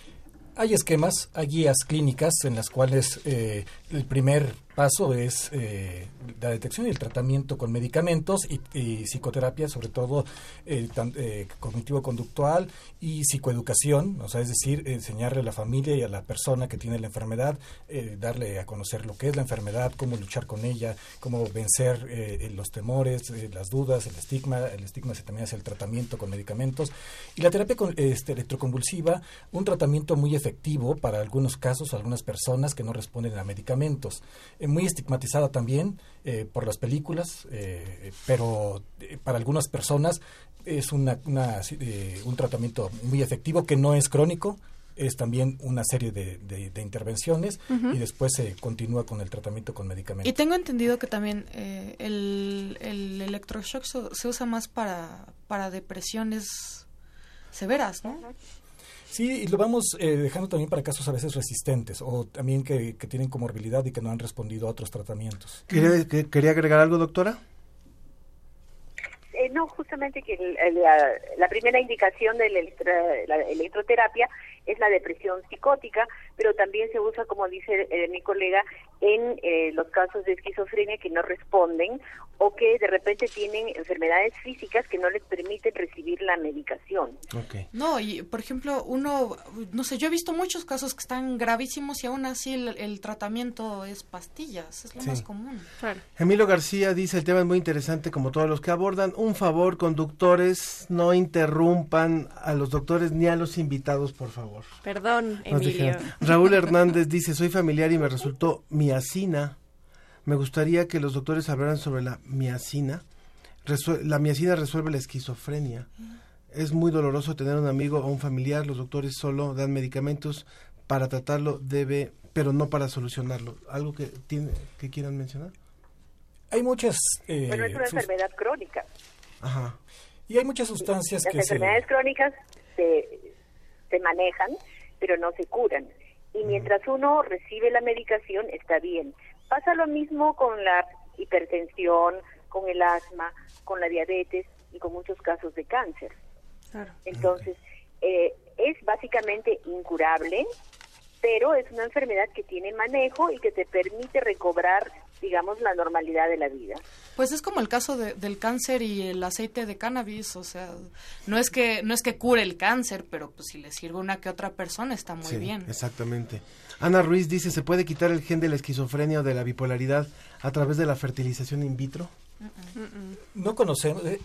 Hay esquemas, hay guías clínicas en las cuales eh, el primer paso es eh, la detección y el tratamiento con medicamentos y, psicoterapia, sobre todo eh, eh, cognitivo-conductual y psicoeducación, o sea, es decir, enseñarle a la familia y a la persona que tiene la enfermedad, darle a conocer lo que es la enfermedad, cómo luchar con ella, cómo vencer los temores, las dudas, el estigma, el estigma se también hace el tratamiento con medicamentos y la terapia con, este, electroconvulsiva, un tratamiento muy efectivo para algunos casos, algunas personas que no responden a medicamentos. Eh, muy estigmatizada también eh, por las películas, eh, pero para algunas personas es una, un tratamiento muy efectivo que no es crónico, es también una serie de, de, intervenciones y después se continúa con el tratamiento con medicamentos. Y tengo entendido que también el, el electroshock se usa más para, para depresiones severas, ¿no? Sí, y lo vamos eh, dejando también para casos a veces resistentes o también que, que, tienen comorbilidad y que no han respondido a otros tratamientos. ¿Quería, ¿quería agregar algo, doctora? Eh, no, justamente que la, primera indicación de la electroterapia es la depresión psicótica, pero también se usa, como dice eh, mi colega, en eh, los casos de esquizofrenia que no responden o que de repente tienen enfermedades físicas que no les permiten recibir la medicación. No, y por ejemplo, uno, no sé, yo he visto muchos casos que están gravísimos y aún así el, tratamiento es pastillas, es lo más común. Emilio García dice, el tema es muy interesante como todos los que abordan. Un favor, conductores, no interrumpan a los doctores ni a los invitados, por favor. Perdón, Emilio. Raúl Hernández dice, soy familiar y me resultó miacina. Me gustaría que los doctores hablaran sobre la miacina. la miacina resuelve la esquizofrenia. Es muy doloroso tener un amigo o un familiar. Los doctores solo dan medicamentos para tratarlo, debe, pero no para solucionarlo. ¿Algo que, tiene, que quieran mencionar? Hay muchas... Eh, bueno, es una enfermedad crónica. Ajá. Y hay muchas sustancias Las que enfermedades crónicas se, se manejan, pero no se curan. Y mientras uno recibe la medicación, está bien. Pasa lo mismo con la hipertensión, con el asma, con la diabetes y con muchos casos de cáncer. Entonces, eh, es básicamente incurable, pero es una enfermedad que tiene manejo y que te permite recobrar, digamos, la normalidad de la vida. Pues es como el caso del cáncer y el aceite de cannabis, o sea, no es que no es que cure el cáncer, pero pues si le sirve a una que otra persona está muy bien. Exactamente. Ana Ruiz dice, ¿se puede quitar el gen de la esquizofrenia o de la bipolaridad a través de la fertilización in vitro? No conocemos, de,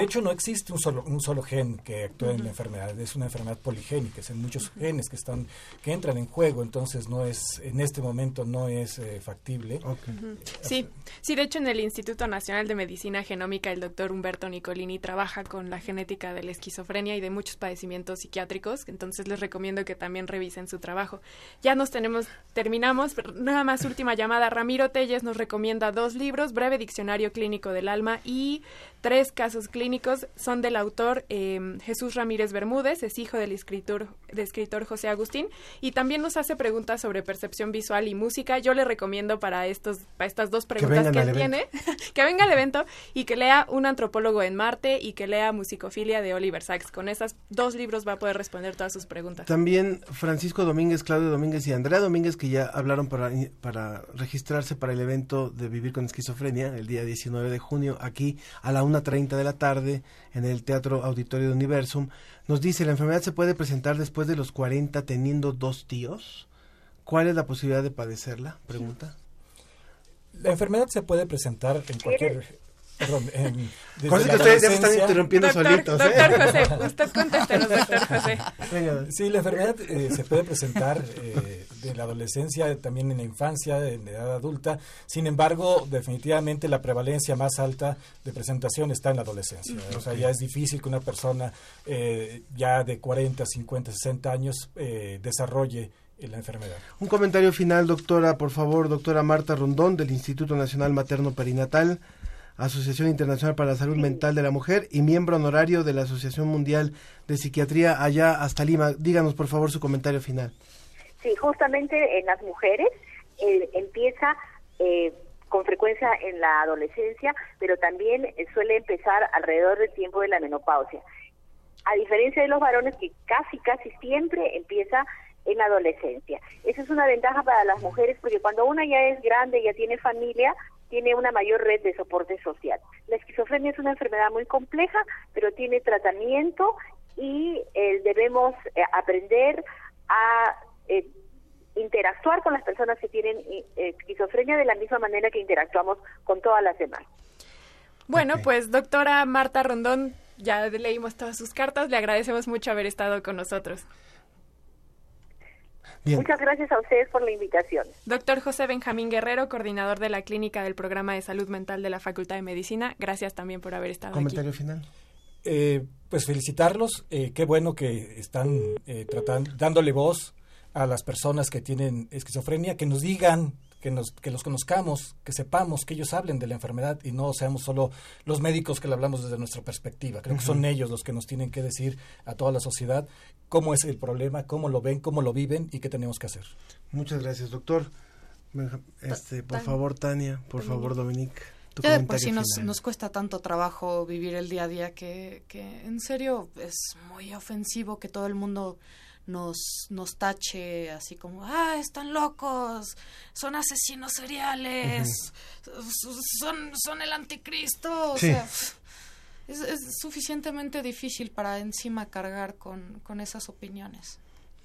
hecho no existe un solo un solo gen que actúe en la enfermedad, es una enfermedad poligénica, son muchos genes que están que entran en juego, entonces no es en este momento no es eh, factible. Sí, sí, de hecho en el Instituto Nacional de Medicina Genómica el doctor Humberto Nicolini trabaja con la genética de la esquizofrenia y de muchos padecimientos psiquiátricos, entonces les recomiendo que también revisen su trabajo. Ya nos tenemos terminamos, nada más última llamada, Ramiro Telles nos recomienda dos libros, Breve Diccionario Clínico del Alma y tres casos clínicos son del autor em, Jesús Ramírez Bermúdez, es hijo del escritor, del escritor José Agustín, y también nos hace preguntas sobre percepción visual y música. Yo le recomiendo para, estos, para estas dos preguntas que, él tiene, *laughs* que venga al evento y que lea Un antropólogo en Marte y que lea Musicofilia de Oliver Sacks. Con esos dos libros va a poder responder todas sus preguntas. También Francisco Domínguez, Claudio Domínguez y Andrea Domínguez, que ya hablaron para, para registrarse para el evento de Vivir con Esquizofrenia el día 19 de junio aquí a la 1.30 de la tarde en el Teatro Auditorio de Universum. Nos dice, ¿la enfermedad se puede presentar después de los 40 teniendo dos tíos? ¿Cuál es la posibilidad de padecerla? Pregunta. La enfermedad se puede presentar en cualquier Perdón, en, *laughs* que ustedes ya me están interrumpiendo solitos. ¿eh? Doctor José, *laughs* usted contéstenos, doctor José. Sí, la enfermedad eh, se puede presentar eh, de la adolescencia, también en la infancia, en la edad adulta. Sin embargo, definitivamente la prevalencia más alta de presentación está en la adolescencia. O sea, ya es difícil que una persona eh, ya de 40, 50, 60 años desarrolle la enfermedad. Un comentario final, doctora, por favor, doctora Marta Rondón, del Instituto Nacional Materno Perinatal. Asociación Internacional para la Salud Mental de la Mujer y miembro honorario de la Asociación Mundial de Psiquiatría allá hasta Lima. Díganos, por favor, su comentario final. Sí, justamente en las mujeres eh, empieza eh, con frecuencia en la adolescencia, pero también eh, suele empezar alrededor del tiempo de la menopausia. A diferencia de los varones que casi, casi siempre empieza en la adolescencia. Esa es una ventaja para las mujeres porque cuando una ya es grande, ya tiene familia, tiene una mayor red de soporte social. La esquizofrenia es una enfermedad muy compleja, pero tiene tratamiento y eh, debemos eh, aprender a eh, interactuar con las personas que tienen esquizofrenia de la misma manera que interactuamos con todas las demás. Bueno, pues doctora Marta Rondón, ya leímos todas sus cartas, le agradecemos mucho haber estado con nosotros. Muchas gracias a ustedes por la invitación. Doctor José Benjamín Guerrero, coordinador de la Clínica del Programa de Salud Mental de la Facultad de Medicina, gracias también por haber estado ¿Comentario final? Eh, pues felicitarlos, eh, qué bueno que están eh, tratando, dándole voz a las personas que tienen esquizofrenia, que nos digan que, nos, que los conozcamos, que sepamos, que ellos hablen de la enfermedad y no seamos solo los médicos que le hablamos desde nuestra perspectiva. Creo que son ellos los que nos tienen que decir a toda la sociedad cómo es el problema, cómo lo ven, cómo lo viven y qué tenemos que hacer. Muchas gracias, doctor. Este, por favor, Tania, por favor, Dominique. Ya de por sí nos, nos, cuesta tanto trabajo vivir el día a día que, que en serio es muy ofensivo que todo el mundo nos, nos tache así como, ah, están locos, son asesinos seriales, son, son el anticristo. O sea, es, suficientemente difícil para encima cargar con, con esas opiniones.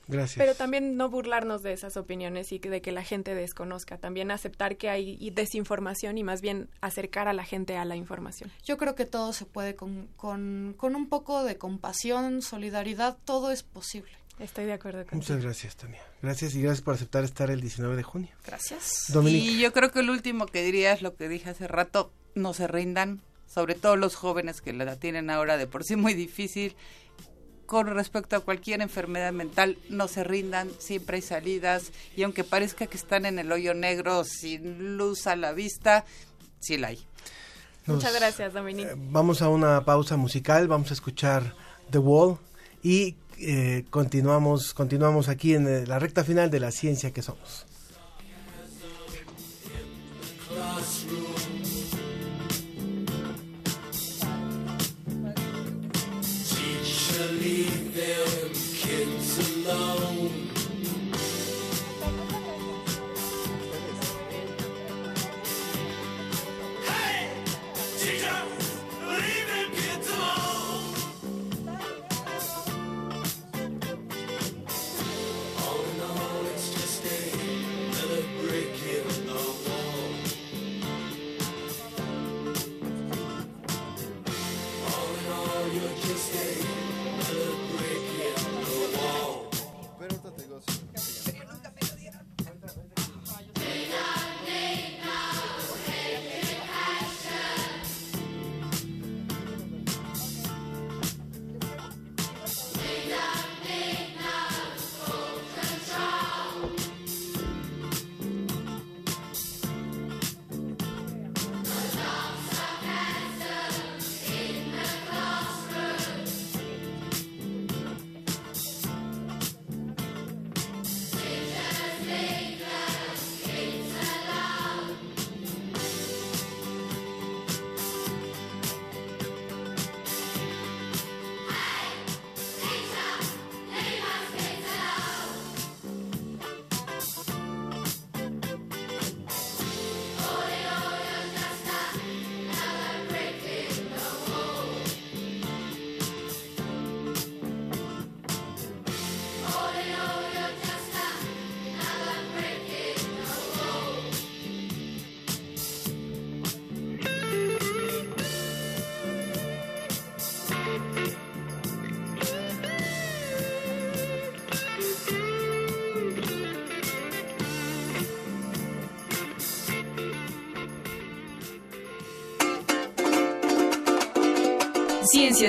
Gracias. Pero también no burlarnos de esas opiniones y de que la gente desconozca. También aceptar que hay desinformación y más bien acercar a la gente a la información. Yo creo que todo se puede con, con, con un poco de compasión, solidaridad, todo es posible. Estoy de acuerdo con Muchas gracias, Tania. Gracias y gracias por aceptar estar el 19 de junio. Gracias. Y yo creo que el último que diría es lo que dije hace rato, no se rindan, sobre todo los jóvenes que la tienen ahora de por sí muy difícil, con respecto a cualquier enfermedad mental, no se rindan, siempre hay salidas y aunque parezca que están en el hoyo negro sin luz a la vista, sí la hay. Muchas gracias, Dominique. Eh, vamos a una pausa musical, vamos a escuchar The Wall y eh, continuamos, continuamos aquí en eh, la recta final de la ciencia que somos.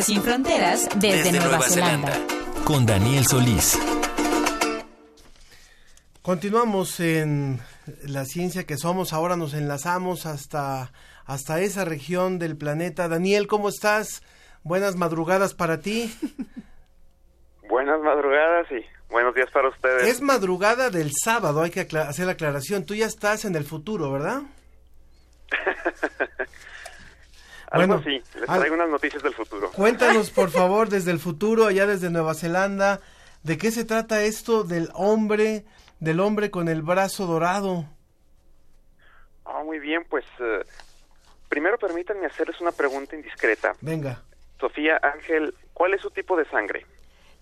Sin fronteras desde, Nueva, Zelanda. Con Daniel Solís. Continuamos en la ciencia que somos. Ahora nos enlazamos hasta, hasta esa región del planeta. Daniel, ¿cómo estás? Buenas madrugadas para ti. *laughs* Buenas madrugadas y buenos días para ustedes. Es madrugada del sábado, hay que hacer la aclaración. Tú ya estás en el futuro, ¿verdad? *laughs* Algo bueno, sí, les traigo unas noticias del futuro. Cuéntanos, por *laughs* favor, desde el futuro, allá desde Nueva Zelanda, ¿de qué se trata esto del hombre, del hombre con el brazo dorado? Ah, muy bien, pues eh, primero permítanme hacerles una pregunta indiscreta. Venga. Sofía, Ángel, ¿cuál es su tipo de sangre?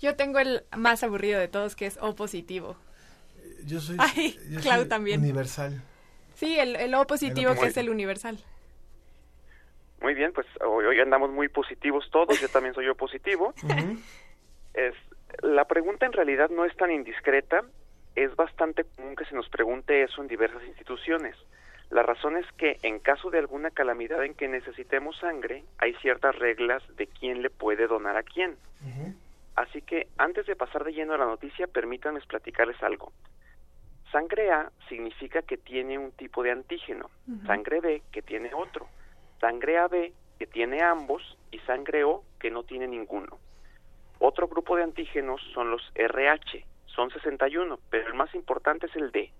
Yo tengo el más aburrido de todos, que es O positivo. Yo soy, Ay, Clau también. universal. Sí, el, O positivo, que es el universal. Muy bien, pues hoy, andamos muy positivos todos, yo también soy yo positivo. *laughs* es, la pregunta en realidad no es tan indiscreta, es bastante común que se nos pregunte eso en diversas instituciones. La razón es que en caso de alguna calamidad en que necesitemos sangre, hay ciertas reglas de quién le puede donar a quién. Así que antes de pasar de lleno a la noticia, permítanme platicarles algo. Sangre A significa que tiene un tipo de antígeno, sangre B que tiene otro sangre AB que tiene ambos y sangre O que no tiene ninguno. Otro grupo de antígenos son los RH, son 61, pero el más importante es el D.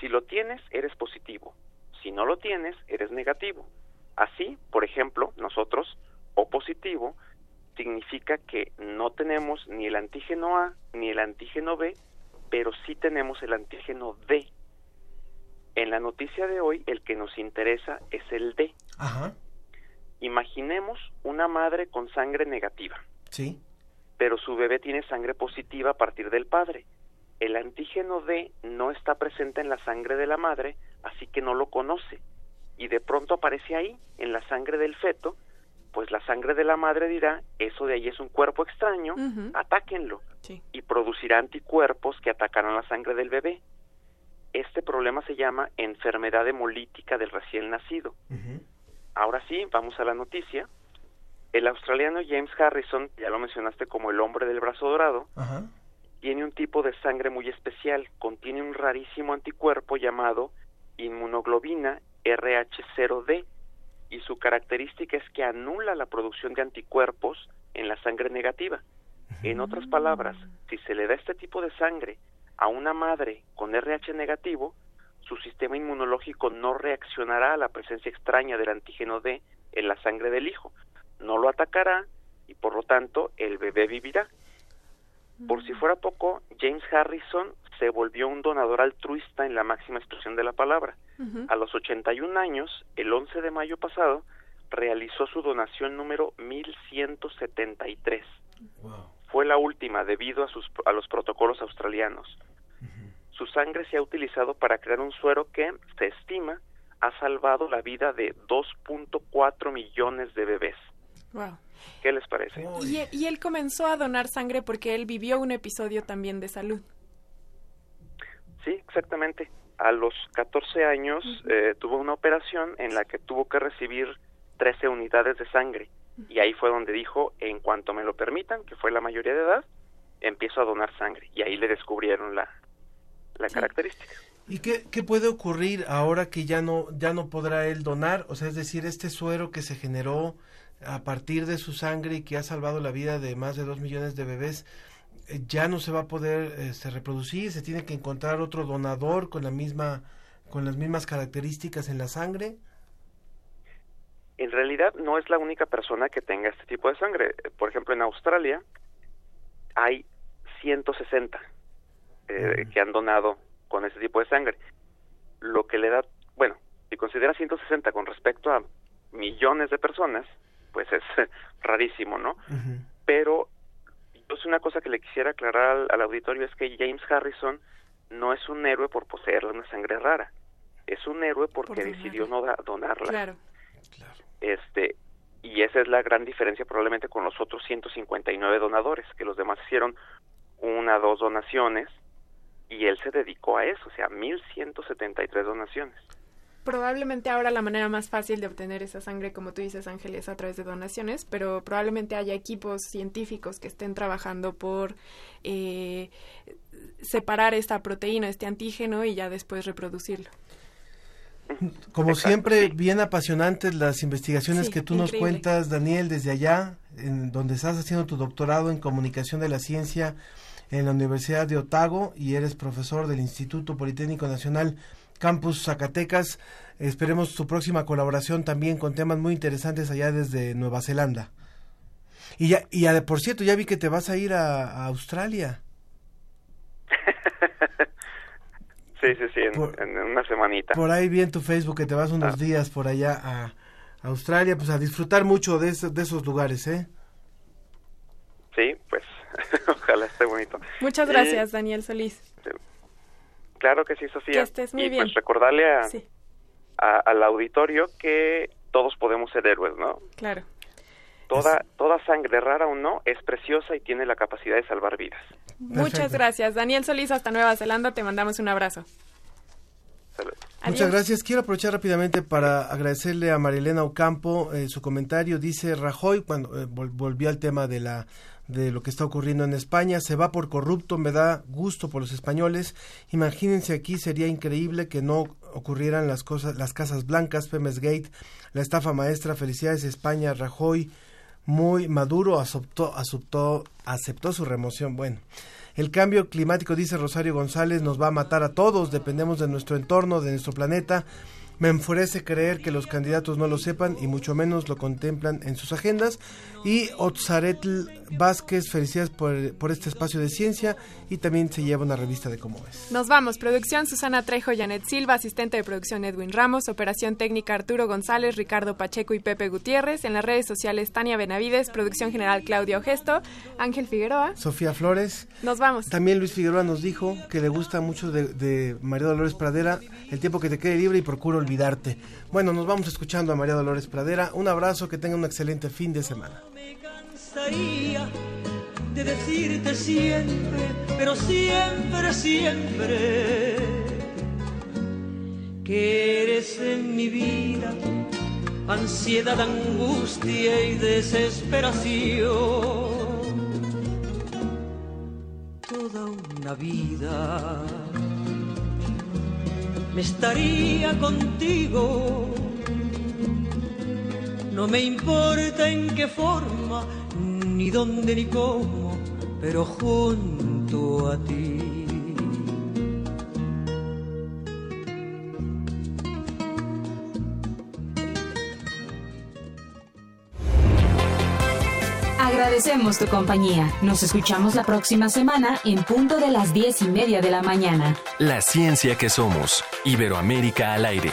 Si lo tienes, eres positivo. Si no lo tienes, eres negativo. Así, por ejemplo, nosotros, O positivo, significa que no tenemos ni el antígeno A ni el antígeno B, pero sí tenemos el antígeno D. En la noticia de hoy, el que nos interesa es el D. Ajá. Imaginemos una madre con sangre negativa. Sí. Pero su bebé tiene sangre positiva a partir del padre. El antígeno D no está presente en la sangre de la madre, así que no lo conoce. Y de pronto aparece ahí, en la sangre del feto, pues la sangre de la madre dirá, eso de ahí es un cuerpo extraño, atáquenlo. Y producirá anticuerpos que atacarán la sangre del bebé. Este problema se llama enfermedad hemolítica del recién nacido. ahora sí, vamos a la noticia. El australiano James Harrison, ya lo mencionaste como el hombre del brazo dorado, tiene un tipo de sangre muy especial, contiene un rarísimo anticuerpo llamado inmunoglobina RH0D y su característica es que anula la producción de anticuerpos en la sangre negativa. En otras palabras, si se le da este tipo de sangre a una madre con RH negativo, su sistema inmunológico no reaccionará a la presencia extraña del antígeno D en la sangre del hijo, no lo atacará y por lo tanto el bebé vivirá. Por si fuera poco, James Harrison se volvió un donador altruista en la máxima expresión de la palabra. A los 81 años, el 11 de mayo pasado, realizó su donación número 1173. Fue la última debido a, sus, a los protocolos australianos. Su sangre se ha utilizado para crear un suero que, se estima, ha salvado la vida de 2.4 millones de bebés. ¿Qué les parece? Y, él comenzó a donar sangre porque él vivió un episodio también de salud. Sí, exactamente. A los 14 años eh, tuvo una operación en la que tuvo que recibir 13 unidades de sangre. Y ahí fue donde dijo, en cuanto me lo permitan, que fue la mayoría de edad, empiezo a donar sangre. Y ahí le descubrieron la, la característica. ¿Y qué, qué, puede ocurrir ahora que ya no, ya no podrá él donar? O sea, es decir, este suero que se generó a partir de su sangre y que ha salvado la vida de más de dos millones de bebés, eh, ya no se va a poder este, reproducir, se tiene que encontrar otro donador con la misma con las mismas características en la sangre. En realidad no es la única persona que tenga este tipo de sangre. Por ejemplo, en Australia hay 160 eh, que han donado con ese tipo de sangre. Lo que le da, bueno, si considera 160 con respecto a millones de personas, pues es *laughs* rarísimo, ¿no? Pero entonces una cosa que le quisiera aclarar al, auditorio es que James Harrison no es un héroe por poseer una sangre rara, es un héroe porque decidió no donarla. Claro. Este, y esa es la gran diferencia probablemente con los otros 159 donadores, que los demás hicieron una, dos donaciones y él se dedicó a eso, o sea, 1173 donaciones. Probablemente ahora la manera más fácil de obtener esa sangre, como tú dices, Ángel, es a través de donaciones, pero probablemente haya equipos científicos que estén trabajando por eh, separar esta proteína, este antígeno, y ya después reproducirlo. Como siempre, bien apasionantes las investigaciones que tú nos cuentas, Daniel, desde allá, en donde estás haciendo tu doctorado en comunicación de la ciencia en la Universidad de Otago y eres profesor del Instituto Politécnico Nacional Campus Zacatecas. Esperemos tu próxima colaboración también con temas muy interesantes allá desde Nueva Zelanda. Y ya, y por cierto, ya vi que te vas a ir a, Australia. *laughs* sí, sí, sí, en, una semanita. Por ahí vi en tu Facebook que te vas unos ah. días por allá a, Australia, pues a disfrutar mucho de, de esos lugares, ¿eh? Sí, pues *laughs* ojalá esté bonito. Muchas gracias, Daniel Solís. Claro que sí, Sofía. Que estés muy y bien. pues recordarle a, al auditorio que todos podemos ser héroes, ¿no? Claro. Toda, toda sangre, rara o no, es preciosa y tiene la capacidad de salvar vidas. Muchas gracias. Daniel Solís, hasta Nueva Zelanda, te mandamos un abrazo. Muchas gracias. Quiero aprovechar rápidamente para agradecerle a Marilena Ocampo eh, su comentario. Dice Rajoy, cuando eh, volvió al tema de la de lo que está ocurriendo en España. Se va por corrupto, me da gusto por los españoles. Imagínense aquí, sería increíble que no ocurrieran las cosas, las casas blancas, Pemes Gate, la estafa maestra, felicidades España, Rajoy, muy maduro, aceptó, aceptó, aceptó su remoción. Bueno. El cambio climático, dice Rosario González, nos va a matar a todos, dependemos de nuestro entorno, de nuestro planeta. Me enfurece creer que los candidatos no lo sepan y mucho menos lo contemplan en sus agendas. Y Otzaretl Vázquez, felicidades por, por, este espacio de ciencia y también se lleva una revista de cómo es. Nos vamos. Producción Susana Trejo, Janet Silva, asistente de producción Edwin Ramos, operación técnica Arturo González, Ricardo Pacheco y Pepe Gutiérrez. En las redes sociales Tania Benavides, producción general Claudio Gesto, Ángel Figueroa. Sofía Flores. Nos vamos. También Luis Figueroa nos dijo que le gusta mucho de, de María Dolores Pradera el tiempo que te quede libre y procuro olvidarte. Bueno, nos vamos escuchando a María Dolores Pradera. Un abrazo, que tenga un excelente fin de semana. De decirte siempre, pero siempre, siempre, que eres en mi vida ansiedad, angustia y desesperación. Toda una vida me estaría contigo. No me importa en qué forma, ni dónde ni cómo, pero junto a ti. Agradecemos tu compañía. Nos escuchamos la próxima semana en punto de las diez y media de la mañana. La ciencia que somos. Iberoamérica al aire.